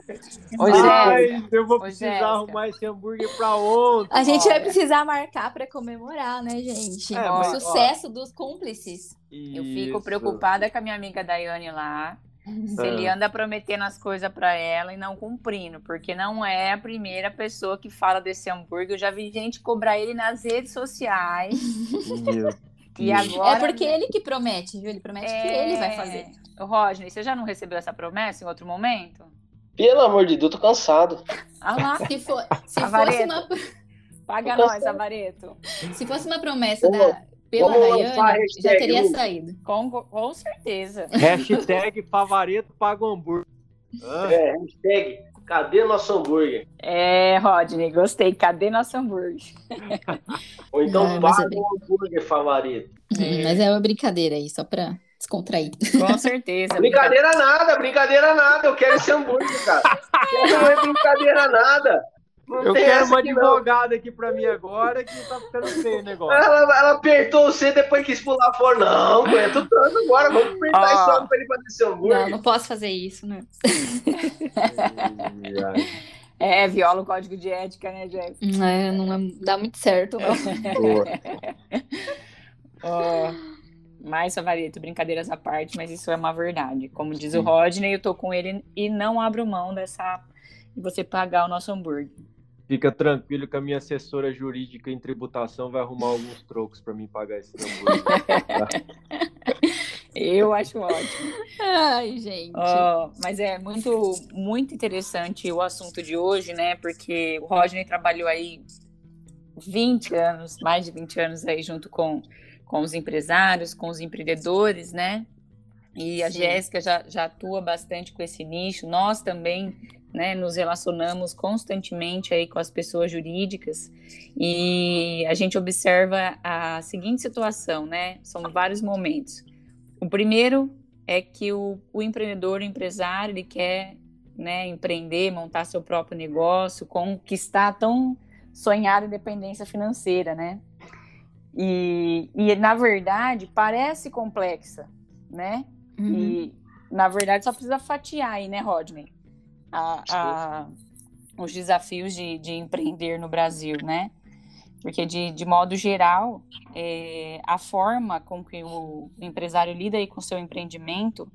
S5: Ô,
S3: ai,
S5: Jéssica,
S3: eu vou
S5: Ô,
S3: precisar
S5: Jéssica.
S3: arrumar esse hambúrguer pra ontem.
S4: A gente vai precisar marcar para comemorar, né, gente?
S3: É,
S4: o
S3: mas,
S4: sucesso dos cúmplices.
S5: eu fico
S3: Isso.
S5: preocupada com a minha amiga Daiane lá. Se ele
S3: Ah.
S5: anda prometendo as coisas pra ela e não cumprindo, porque não é a primeira pessoa que fala desse hambúrguer. Eu já vi gente cobrar ele nas redes sociais. E agora.
S4: é porque ele que promete, viu? Ele promete que ele vai fazer.
S5: Ô, Rodney, você já não recebeu essa promessa em outro momento?
S2: Pelo amor de Deus, tô cansado.
S5: Ah lá,
S4: Se, for, se, fosse uma,
S5: paga nós, Avareto.
S4: se fosse uma promessa
S2: Vamos-
S4: da, pela Daiane, já teria saído.
S5: Com, com certeza.
S3: Hashtag Favareto paga o hambúrguer. Hã?
S2: É, hashtag, cadê nosso hambúrguer?
S5: É, Rodney, gostei. Cadê nosso hambúrguer?
S2: Ou então
S4: é
S2: paga
S4: bem-
S2: o hambúrguer favorito.
S5: É.
S4: Mas é uma brincadeira aí, só pra descontrair.
S5: Com certeza.
S2: Brincadeira nada, brincadeira nada. Eu quero esse hambúrguer, cara. Não é brincadeira nada. Não
S3: Eu quero uma
S2: não.
S3: advogada aqui pra mim agora que tá ficando feio o negócio.
S2: Ela, ela apertou você depois quis pular fora. Não, aguenta o tanto agora. Vamos apertar
S5: Ó.
S2: esse homem pra ele fazer
S4: Não,
S2: hambúrguer.
S4: não posso fazer isso, né?
S5: É, viola o código de ética, né, Jéssica?
S4: É, não é- dá muito certo, não.
S3: boa.
S5: Ó, mais Favareto, brincadeiras à parte, mas isso é uma verdade. Como diz o. Rodney, eu tô com ele e não abro mão dessa de você pagar o nosso hambúrguer.
S3: Fica tranquilo que a minha assessora jurídica em tributação vai arrumar alguns trocos pra mim pagar esse hambúrguer.
S5: Eu acho ótimo.
S4: Ai, gente.
S5: Ó, mas é muito, muito interessante o assunto de hoje, né? Porque o Rodney trabalhou aí 20 anos, mais de 20 anos aí junto com, com os empresários, com os empreendedores, né? E a
S4: Sim.
S5: Jéssica já, já atua bastante com esse nicho. Nós também né, nos relacionamos constantemente aí com as pessoas jurídicas e a gente observa a seguinte situação, né? São vários momentos. O primeiro é que o, o empreendedor, o empresário, ele quer né, empreender, montar seu próprio negócio, conquistar tão sonhada independência financeira, né? E, e na verdade parece complexa, né?
S4: Uhum.
S5: E na verdade só precisa fatiar aí, né, Rodney? A- a- os desafios de, de empreender no Brasil, né? Porque de, de modo geral, é, a forma com que o empresário lida aí com o seu empreendimento,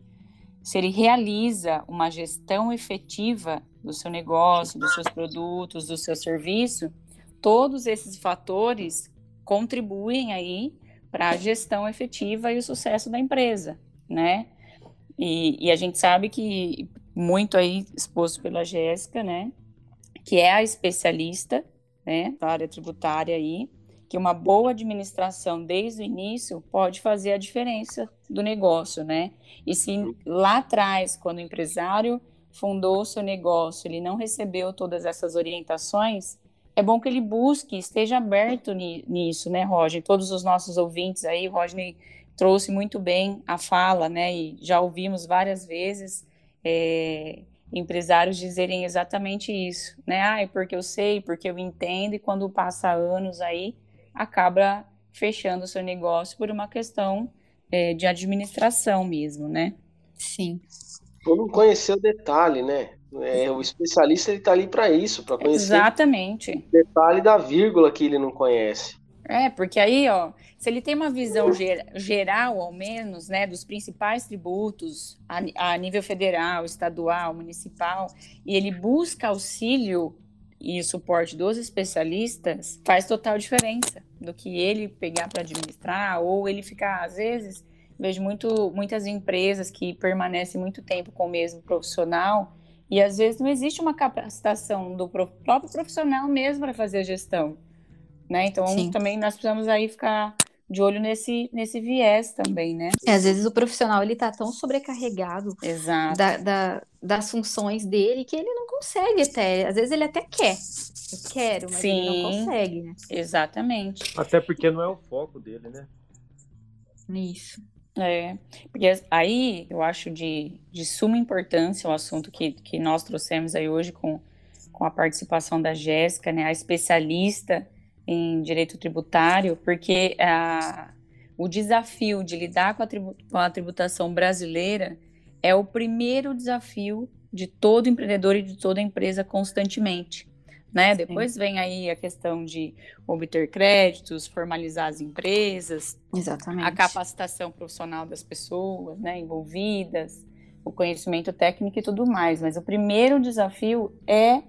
S5: se ele realiza uma gestão efetiva do seu negócio, dos seus produtos, do seu serviço, todos esses fatores contribuem aí para a gestão efetiva e o sucesso da empresa, né? E, e a gente sabe que muito aí exposto pela Jéssica, né? Que é a especialista, né? Da área tributária aí, que uma boa administração desde o início pode fazer a diferença do negócio, né? E se lá atrás, quando o empresário fundou o seu negócio, ele não recebeu todas essas orientações, é bom que ele busque, esteja aberto nisso, né, Roger? Todos os nossos ouvintes aí, Rodney trouxe muito bem a fala, né, e já ouvimos várias vezes é, empresários dizerem exatamente isso, né, ah, é porque eu sei, porque eu entendo, e quando passa anos aí, acaba fechando o seu negócio por uma questão é, de administração mesmo, né?
S4: Sim.
S2: Por não conhecer o detalhe, né? É, o especialista ele está ali para isso, para conhecer
S5: Exatamente.
S2: o detalhe da vírgula que ele não conhece.
S5: É, porque aí, ó, se ele tem uma visão ger geral, ao menos, né, dos principais tributos a, a nível federal, estadual, municipal, e ele busca auxílio e suporte dos especialistas, faz total diferença do que ele pegar para administrar ou ele ficar, às vezes, vejo muito, muitas empresas que permanecem muito tempo com o mesmo profissional e às vezes não existe uma capacitação do próprio profissional mesmo para fazer a gestão, né? Então Sim. também nós precisamos aí ficar de olho nesse, nesse viés também, né?
S4: É, às vezes o profissional ele tá tão sobrecarregado
S5: Exato.
S4: Da, da, das funções dele que ele não consegue até. Às vezes ele até quer. Eu quero, mas Sim, ele não consegue, né?
S5: Exatamente.
S3: Até porque não é o foco dele, né?
S4: Isso.
S5: É, porque aí eu acho de, de suma importância o assunto que, que nós trouxemos aí hoje com, com a participação da Jéssica, né, a especialista em direito tributário, porque a, o desafio de lidar com a, tribu, com a tributação brasileira é o primeiro desafio de todo empreendedor e de toda empresa constantemente. Né? Depois vem aí a questão de obter créditos, formalizar as empresas,
S4: Exatamente.
S5: a capacitação profissional das pessoas né, envolvidas, o conhecimento técnico e tudo mais. Mas o primeiro desafio é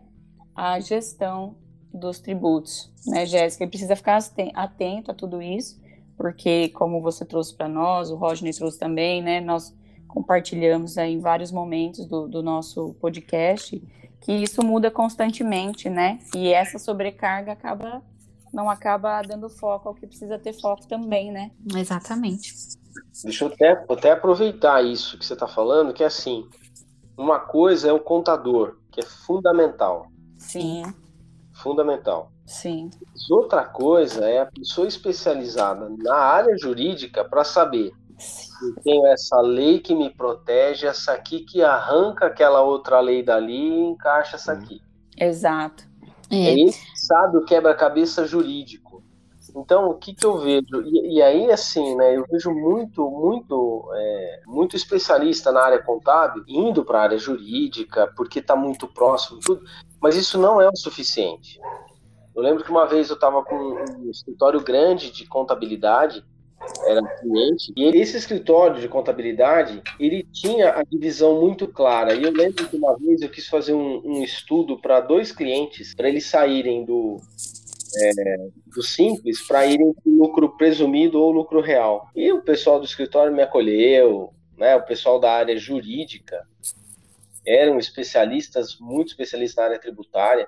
S5: a gestão dos tributos, né, Jéssica? E precisa ficar atento a tudo isso, porque como você trouxe para nós, o Rodney trouxe também, né, nós compartilhamos aí em vários momentos do, do nosso podcast, que isso muda constantemente, né? E essa sobrecarga acaba não acaba dando foco ao que precisa ter foco também, né?
S4: Exatamente.
S2: Deixa eu até, até aproveitar isso que você está falando, que é assim, uma coisa é o contador, que é fundamental.
S5: Sim
S2: fundamental.
S5: Sim.
S2: Outra coisa é a pessoa especializada na área jurídica para saber eu tenho essa lei que me protege, essa aqui que arranca aquela outra lei dali e encaixa essa aqui.
S5: Exato.
S2: É. Ele sabe o quebra-cabeça jurídico. Então, o que, que eu vejo? E, e aí, assim, né, eu vejo muito, muito, é, muito especialista na área contábil indo para a área jurídica, porque está muito próximo tudo, mas isso não é o suficiente. Eu lembro que uma vez eu estava com um escritório grande de contabilidade, era cliente, e esse escritório de contabilidade, ele tinha a divisão muito clara. E eu lembro que uma vez eu quis fazer um, um estudo para dois clientes, para eles saírem do, é, do simples para irem para lucro presumido ou lucro real. E o pessoal do escritório me acolheu, né, o pessoal da área jurídica eram especialistas, muito especialistas na área tributária,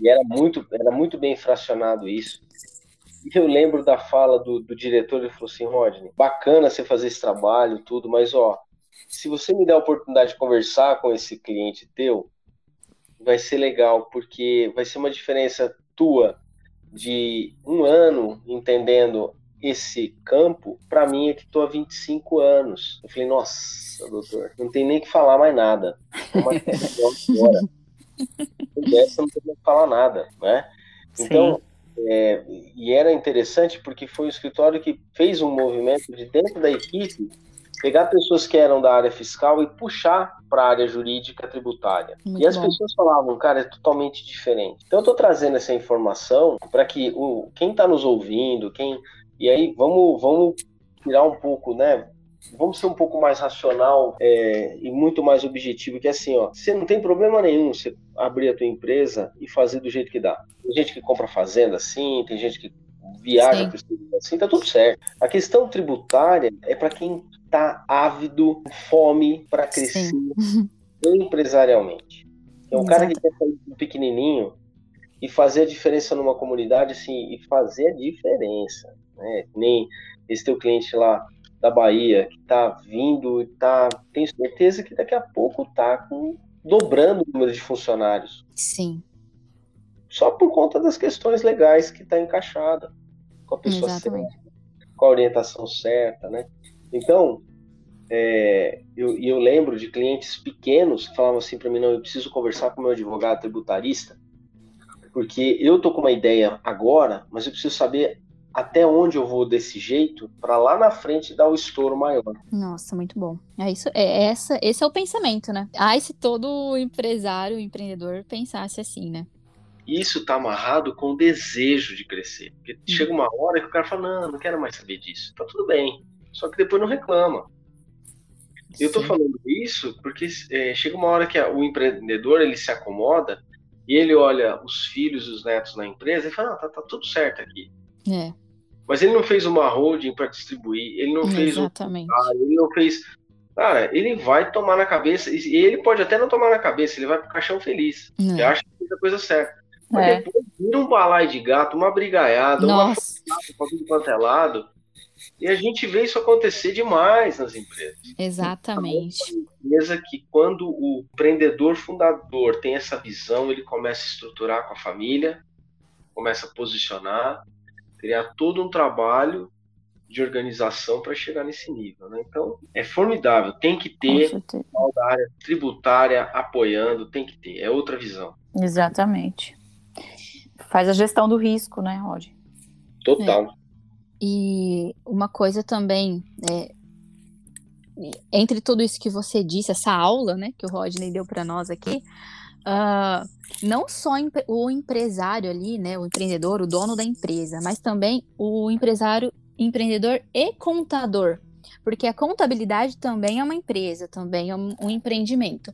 S2: e era muito, era muito bem fracionado isso. E eu lembro da fala do, do diretor, ele falou assim, Rodney, bacana você fazer esse trabalho, tudo, mas ó, se você me der a oportunidade de conversar com esse cliente teu, vai ser legal, porque vai ser uma diferença tua de um ano entendendo esse campo, para mim é que estou há 25 anos. Eu falei, nossa, doutor, não tem nem que falar mais nada. Dessa não tem nem que falar nada, né? Então, é, e era interessante porque foi o escritório que fez um movimento de dentro da equipe pegar pessoas que eram da área fiscal e puxar para a área jurídica tributária. Muito e as bom. pessoas falavam, cara, é totalmente diferente. Então eu estou trazendo essa informação para que o, quem está nos ouvindo, quem e aí vamos vamos tirar um pouco, né? Vamos ser um pouco mais racional é, e muito mais objetivo, que é assim, ó, você não tem problema nenhum você abrir a tua empresa e fazer do jeito que dá. Tem gente que compra fazenda assim, tem gente que viaja para assim, tá tudo certo. A questão tributária é para quem está ávido, fome para crescer Sim. empresarialmente. É um cara que quer sair do pequenininho e fazer a diferença numa comunidade, assim, e fazer a diferença. Né? Nem esse teu cliente lá da Bahia, que está vindo, tá, tenho certeza que daqui a pouco está dobrando o número de funcionários.
S4: Sim.
S2: só por conta das questões legais que está encaixada com a pessoa
S4: Exatamente.
S2: certa, com a orientação certa, né? Então, é, eu, eu lembro de clientes pequenos que falavam assim para mim, não, eu preciso conversar com o meu advogado tributarista, porque eu tô com uma ideia agora, mas eu preciso saber até onde eu vou desse jeito para lá na frente dar o estouro maior.
S4: Nossa, muito bom. É isso, é essa, esse é o pensamento, né? Ai, se todo empresário, empreendedor pensasse assim, né?
S2: Isso está amarrado com o desejo de crescer. Porque chega uma hora que o cara fala, não, não quero mais saber disso. Tá tudo bem. Só que depois não reclama. Eu estou
S4: Sim.
S2: falando isso porque é, chega uma hora que a- o empreendedor ele se acomoda e ele olha os filhos e os netos na empresa e fala, não, tá, tá tudo certo aqui.
S4: É,
S2: Mas ele não fez uma holding para distribuir, ele não fez um
S4: exatamente.
S2: ele não fez. Cara, ele vai tomar na cabeça, e ele pode até não tomar na cabeça, ele vai pro caixão feliz.
S4: É.
S2: Ele acha que fez a coisa certa. Mas
S5: É.
S2: depois vira um balai de gato, uma brigaiada, uma
S4: Nossa,
S2: foto pra tudo quanto é lado. E a gente vê isso acontecer demais nas empresas.
S4: exatamente.
S2: Empresa que quando o empreendedor fundador tem essa visão, ele começa a estruturar com a família, começa a posicionar, criar todo um trabalho de organização para chegar nesse nível. Né? Então, é formidável. Tem que ter pessoal da área tributária apoiando, tem que ter. É outra visão.
S5: Exatamente. Faz a gestão do risco, né, Rod?
S2: Total.
S4: E uma coisa também, é, entre tudo isso que você disse, essa aula, né, que o Rodney deu para nós aqui, ah, não só o empresário ali, né, o empreendedor, o dono da empresa, mas também o empresário, empreendedor e contador, porque a contabilidade também é uma empresa, também é um, um empreendimento.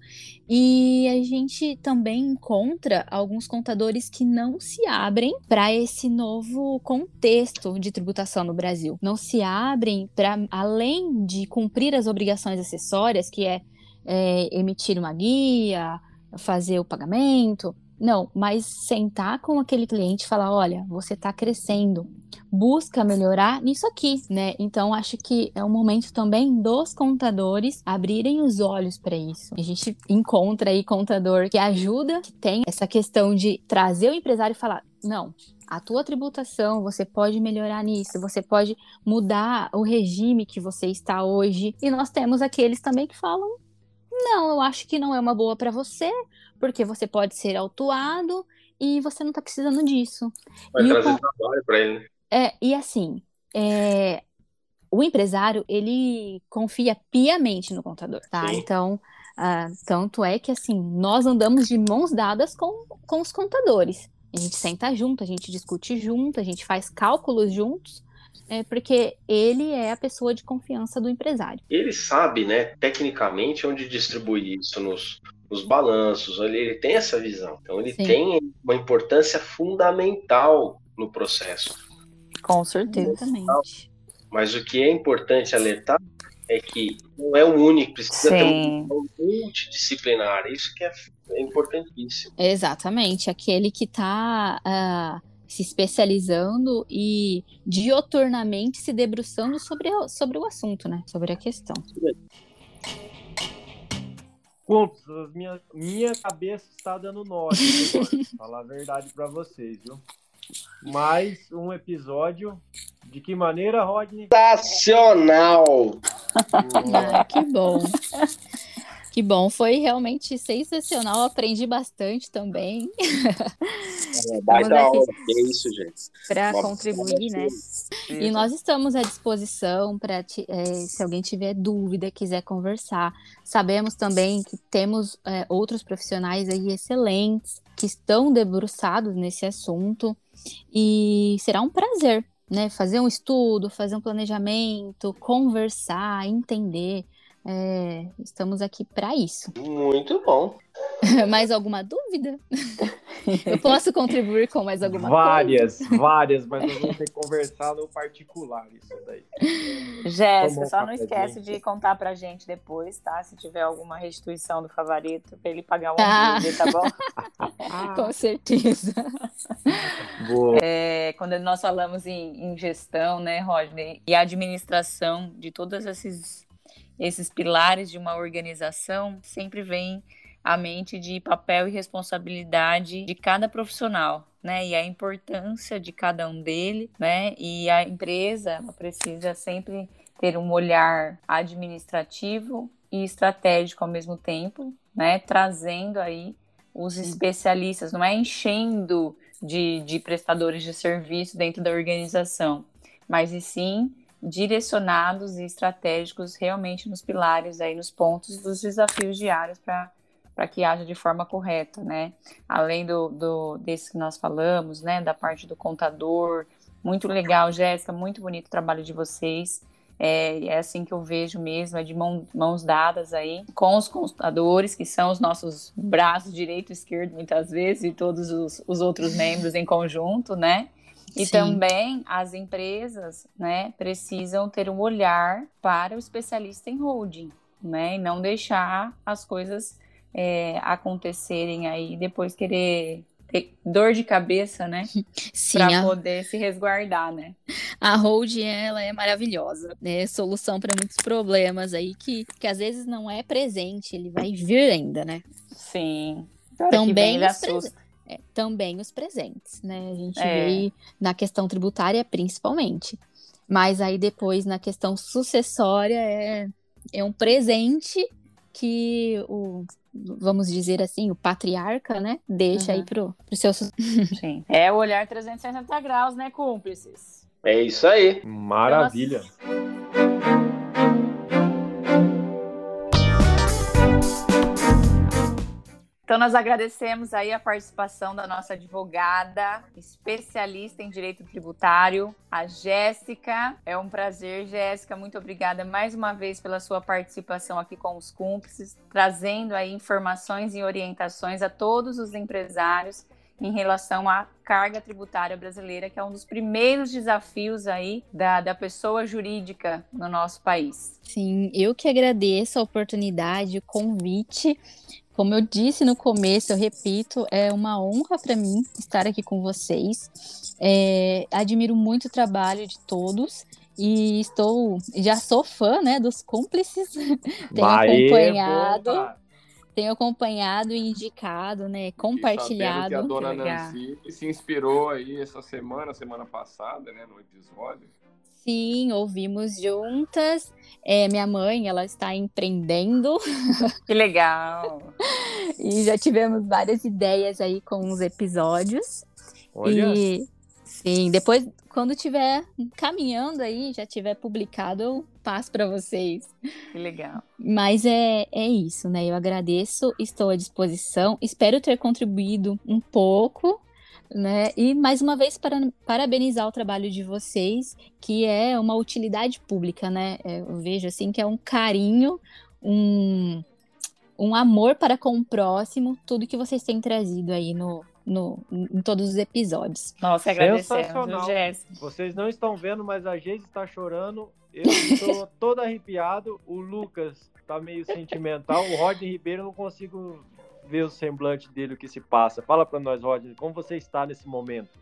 S4: E a gente também encontra alguns contadores que não se abrem para esse novo contexto de tributação no Brasil. Não se abrem para, além de cumprir as obrigações acessórias, que é, é, emitir uma guia, fazer o pagamento. Não, mas sentar com aquele cliente e falar: olha, você está crescendo, busca melhorar nisso aqui, né? Então acho que é um momento também dos contadores abrirem os olhos para isso. A gente encontra aí contador que ajuda, que tem essa questão de trazer o empresário e falar: não, a tua tributação, você pode melhorar nisso, você pode mudar o regime que você está hoje. E nós temos aqueles também que falam: não, eu acho que não é uma boa para você, porque você pode ser autuado e você não está precisando disso.
S2: Vai
S4: E o
S2: trazer
S4: con-
S2: trabalho para ele. né?
S4: É, e assim, é, o empresário, ele confia piamente no contador, tá?
S2: Sim.
S4: Então, ah, tanto é que, assim, nós andamos de mãos dadas com, com os contadores. A gente senta junto, a gente discute junto, a gente faz cálculos juntos, é, porque ele é a pessoa de confiança do empresário.
S2: Ele sabe, né, tecnicamente, onde distribuir isso nos, nos balanços. Ele, ele tem essa visão. Então, ele
S4: Sim.
S2: tem uma importância fundamental no processo.
S5: Com certeza.
S4: Exatamente.
S2: Mas o que é importante alertar é que não é o único, precisa ter
S5: Sim.
S2: uma visão multidisciplinar. Isso que é, é importantíssimo.
S4: Exatamente, aquele que está se especializando e dioturnamente se debruçando sobre, o- sobre o assunto, né? Sobre a questão.
S3: As minha, minha cabeça está dando nó. Falar a verdade pra vocês, viu? Mais um episódio. De que maneira, Rodney?
S2: Sensacional!
S4: Ah, que bom. Que bom, foi realmente sensacional. Aprendi bastante também
S2: É, aula. Que isso, gente.
S4: para contribuir, né? E nós estamos à disposição para se alguém tiver dúvida, quiser conversar. Sabemos também que temos é, outros profissionais aí excelentes que estão debruçados nesse assunto e será um prazer, né? Fazer um estudo, fazer um planejamento, conversar, entender. É, estamos aqui para isso.
S2: Muito bom.
S4: mais alguma dúvida? Eu posso contribuir com mais alguma
S3: várias, várias, mas nós vamos ter que conversar no particular isso daí.
S5: Jéssica, só não esquece de contar pra gente depois, tá? Se tiver alguma restituição do favorito, pra ele pagar um
S4: Ah.
S5: hambúrguer, tá bom?
S4: coisa? Com certeza.
S3: Boa.
S5: É, quando nós falamos em, em gestão, né, Rodney, e administração de todos esses, esses pilares de uma organização, sempre vem a mente de papel e responsabilidade de cada profissional, né? E a importância de cada um dele, né? E a empresa precisa sempre ter um olhar administrativo e estratégico ao mesmo tempo, né? Trazendo aí os especialistas, não é enchendo de, de prestadores de serviço dentro da organização, mas e sim direcionados e estratégicos realmente nos pilares aí nos pontos dos desafios diários para para que haja de forma correta, né? Além do, do desse que nós falamos, né? Da parte do contador, muito legal, Jéssica, muito bonito o trabalho de vocês. É, é, assim que eu vejo mesmo, é de mão, mãos dadas aí com os contadores, que são os nossos braços direito e esquerdo, muitas vezes, e todos os, os outros membros em conjunto, né? E Sim. também as empresas, né, precisam ter um olhar para o especialista em holding, né, e não deixar as coisas é, acontecerem aí depois querer ter dor de cabeça, né? Para a... poder se resguardar, né?
S4: A holding, ela é maravilhosa, né? Solução para muitos problemas aí que, que às vezes não é presente, ele vai vir ainda, né?
S5: Sim.
S4: Também os. É, também os presentes, né? A gente é. vê na questão tributária principalmente. Mas aí depois na questão sucessória é, é um presente que o vamos dizer assim, o patriarca, né, deixa uhum. aí pro, pro seu...
S5: Sim, é o olhar 360 graus, né, cúmplices?
S2: É isso aí.
S3: Maravilha.
S5: Então, nós agradecemos aí a participação da nossa advogada, especialista em direito tributário, a Jéssica. É um prazer, Jéssica. Muito obrigada mais uma vez pela sua participação aqui com os cúmplices, trazendo aí informações e orientações a todos os empresários em relação à carga tributária brasileira, que é um dos primeiros desafios aí da, da pessoa jurídica no nosso país.
S4: Sim, eu que agradeço a oportunidade, o convite. Como eu disse no começo, eu repito, é uma honra para mim estar aqui com vocês. É, admiro muito o trabalho de todos e estou, já sou fã, né, dos cúmplices. tenho Aê, acompanhado, boa. tenho acompanhado e indicado, né, compartilhado. E
S1: que a dona Nancy se inspirou aí essa semana, semana passada, né, no episódio.
S4: Sim, ouvimos juntas. É, minha mãe, ela está empreendendo.
S5: Que legal!
S4: e já tivemos várias ideias aí com os episódios. Olha. E sim, depois, quando tiver caminhando aí, já tiver publicado, eu passo para vocês.
S5: Que legal.
S4: Mas é, é isso, né? Eu agradeço, estou à disposição. Espero ter contribuído um pouco né? E mais uma vez para, parabenizar o trabalho de vocês, que é uma utilidade pública, né? É, eu vejo assim que é um carinho, um, um amor para com o próximo, tudo que vocês têm trazido aí no, no, em todos os episódios.
S5: Nossa, agradecemos, Jéssica.
S3: Vocês não estão vendo, mas a Geise está chorando. Eu estou todo arrepiado. O Lucas está meio sentimental. O Rodney Ribeiro eu não consigo ver o semblante dele, o que se passa. Fala para nós, Rodney, como você está nesse momento?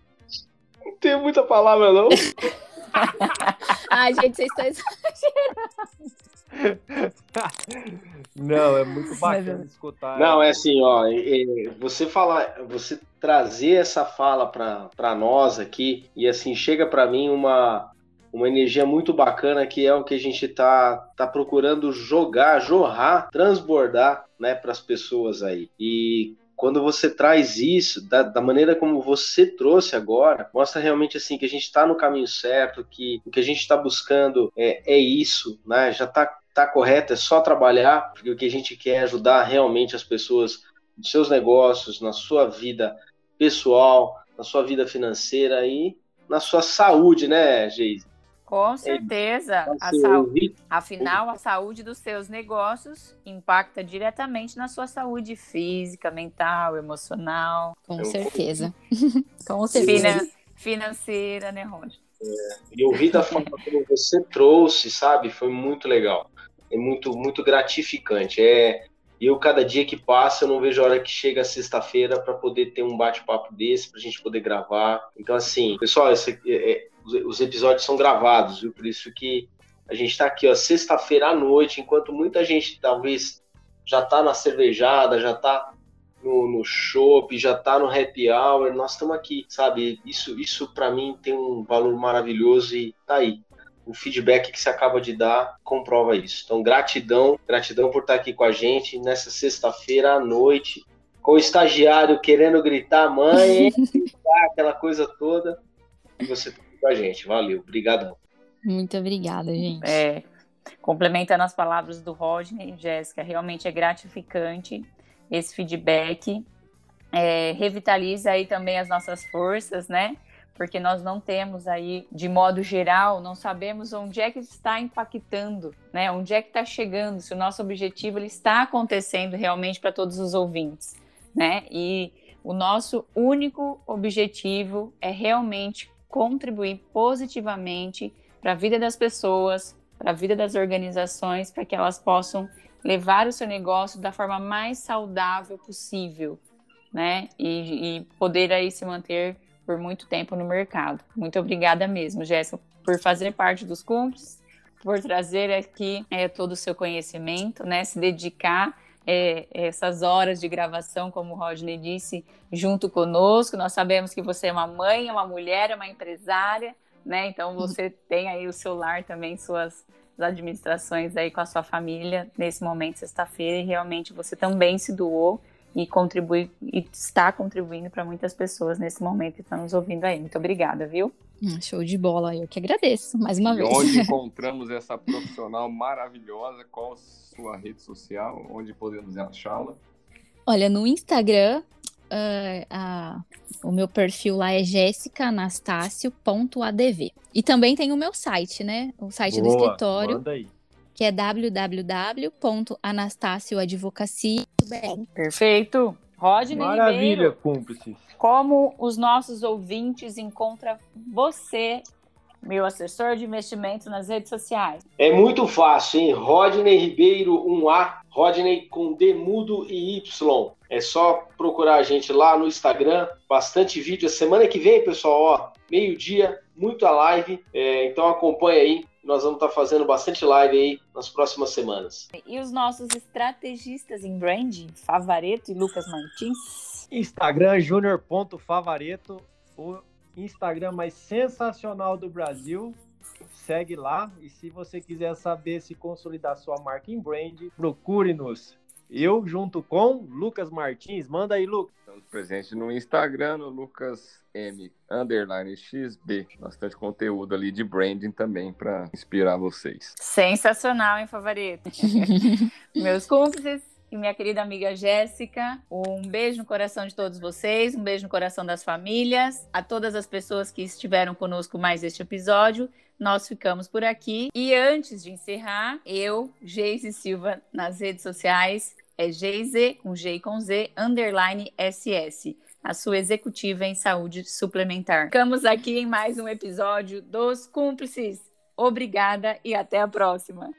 S2: Não tenho muita palavra, não.
S4: Ai, gente, vocês estão
S3: exagerando. Não, é muito bacana escutar.
S2: Não, é assim, ó, é, você falar, você trazer essa fala para nós aqui e assim chega para mim uma uma energia muito bacana que é o que a gente tá, tá procurando jogar, jorrar, transbordar, né, para as pessoas aí. E quando você traz isso, da, da, maneira como você trouxe agora, mostra realmente assim que a gente está no caminho certo, que o que a gente está buscando é, é isso, né? Já está tá correto, é só trabalhar, porque o que a gente quer é ajudar realmente as pessoas nos seus negócios, na sua vida pessoal, na sua vida financeira e na sua saúde, né, Geise?
S5: Com é, certeza. A saúde, afinal, a saúde dos seus negócios impacta diretamente na sua saúde física, mental, emocional.
S4: Com certeza. Com certeza. Finan
S5: financeira, né, Roger?
S2: É, e ouvir da forma como você trouxe, sabe, foi muito legal. É muito, muito gratificante. É, eu, cada dia que passa, eu não vejo a hora que chega sexta-feira para poder ter um bate-papo desse, para a gente poder gravar. Então, assim, pessoal, esse, é, é os episódios são gravados, viu? Por isso que a gente está aqui, ó, sexta-feira à noite, enquanto muita gente talvez já tá na cervejada, já tá no, no shopping, já tá no happy hour, nós estamos aqui, sabe? Isso, isso para mim tem um valor maravilhoso e tá aí. O feedback que você acaba de dar comprova isso. Então, gratidão, gratidão por estar aqui com a gente nessa sexta-feira à noite, com o estagiário querendo gritar, mãe, aquela coisa toda, e você tá com a gente. Valeu, obrigadão.
S4: Muito obrigada, gente.
S5: É, complementando as palavras do Rodney, Jéssica, realmente é gratificante esse feedback. É, revitaliza aí também as nossas forças, né? Porque nós não temos aí, de modo geral, não sabemos onde é que está impactando, né? Onde é que está chegando, se o nosso objetivo ele está acontecendo realmente para todos os ouvintes, né? E o nosso único objetivo é realmente contribuir positivamente para a vida das pessoas, para a vida das organizações, para que elas possam levar o seu negócio da forma mais saudável possível, né? E, e poder aí se manter por muito tempo no mercado. Muito obrigada mesmo, Jéssica, por fazer parte dos cúmplices, por trazer aqui é, todo o seu conhecimento, né? Se dedicar é, essas horas de gravação, como o Rodney disse, junto conosco. Nós sabemos que você é uma mãe, é uma mulher, é uma empresária, né? Então você tem aí o seu lar também, suas administrações aí com a sua família nesse momento, sexta-feira, e realmente você também se doou e contribui e está contribuindo para muitas pessoas nesse momento que estão nos ouvindo aí. Muito obrigada, viu?
S4: Hum, show de bola, eu que agradeço mais uma
S1: e
S4: vez.
S1: Onde encontramos essa profissional maravilhosa? Qual a sua rede social? Onde podemos achá-la?
S4: Olha, no Instagram, uh, o meu perfil lá é jessicaanastácio.adv. E também tem o meu site, né? O site
S3: Boa,
S4: do escritório,
S3: Manda aí.
S4: que é www.anastacioadvocacia.br.
S5: Perfeito. Rodney
S3: Maravilha,
S5: Ribeiro,
S3: cúmplices.
S5: como os nossos ouvintes encontram você, meu assessor de investimentos nas redes sociais?
S2: É muito fácil, hein? Rodney Ribeiro 1A, Rodney com D mudo e Y. É só procurar a gente lá no Instagram, bastante vídeo. A semana que vem, pessoal, ó, meio-dia, muita live. É, então acompanha aí, nós vamos estar fazendo bastante live aí nas próximas semanas.
S5: E os nossos estrategistas em branding, Favareto e Lucas Martins?
S3: Instagram junior.favareto, o Instagram mais sensacional do Brasil. Segue lá e se você quiser saber se consolidar sua marca em brand, procure-nos. Eu junto com Lucas Martins. Manda aí, Lucas.
S1: Estamos presentes no Instagram, no Lucas M underline XB. Bastante conteúdo ali de branding também para inspirar vocês.
S5: Sensacional, hein, Favareto? Meus cúmplices e minha querida amiga Jéssica, um beijo no coração de todos vocês, um beijo no coração das famílias, a todas as pessoas que estiveram conosco mais este episódio. Nós ficamos por aqui. E antes de encerrar, eu, Geise Silva, nas redes sociais, é Geise, com G e com Z, underline SS a sua executiva em saúde suplementar. Ficamos aqui em mais um episódio dos Cúmplices. Obrigada e até a próxima.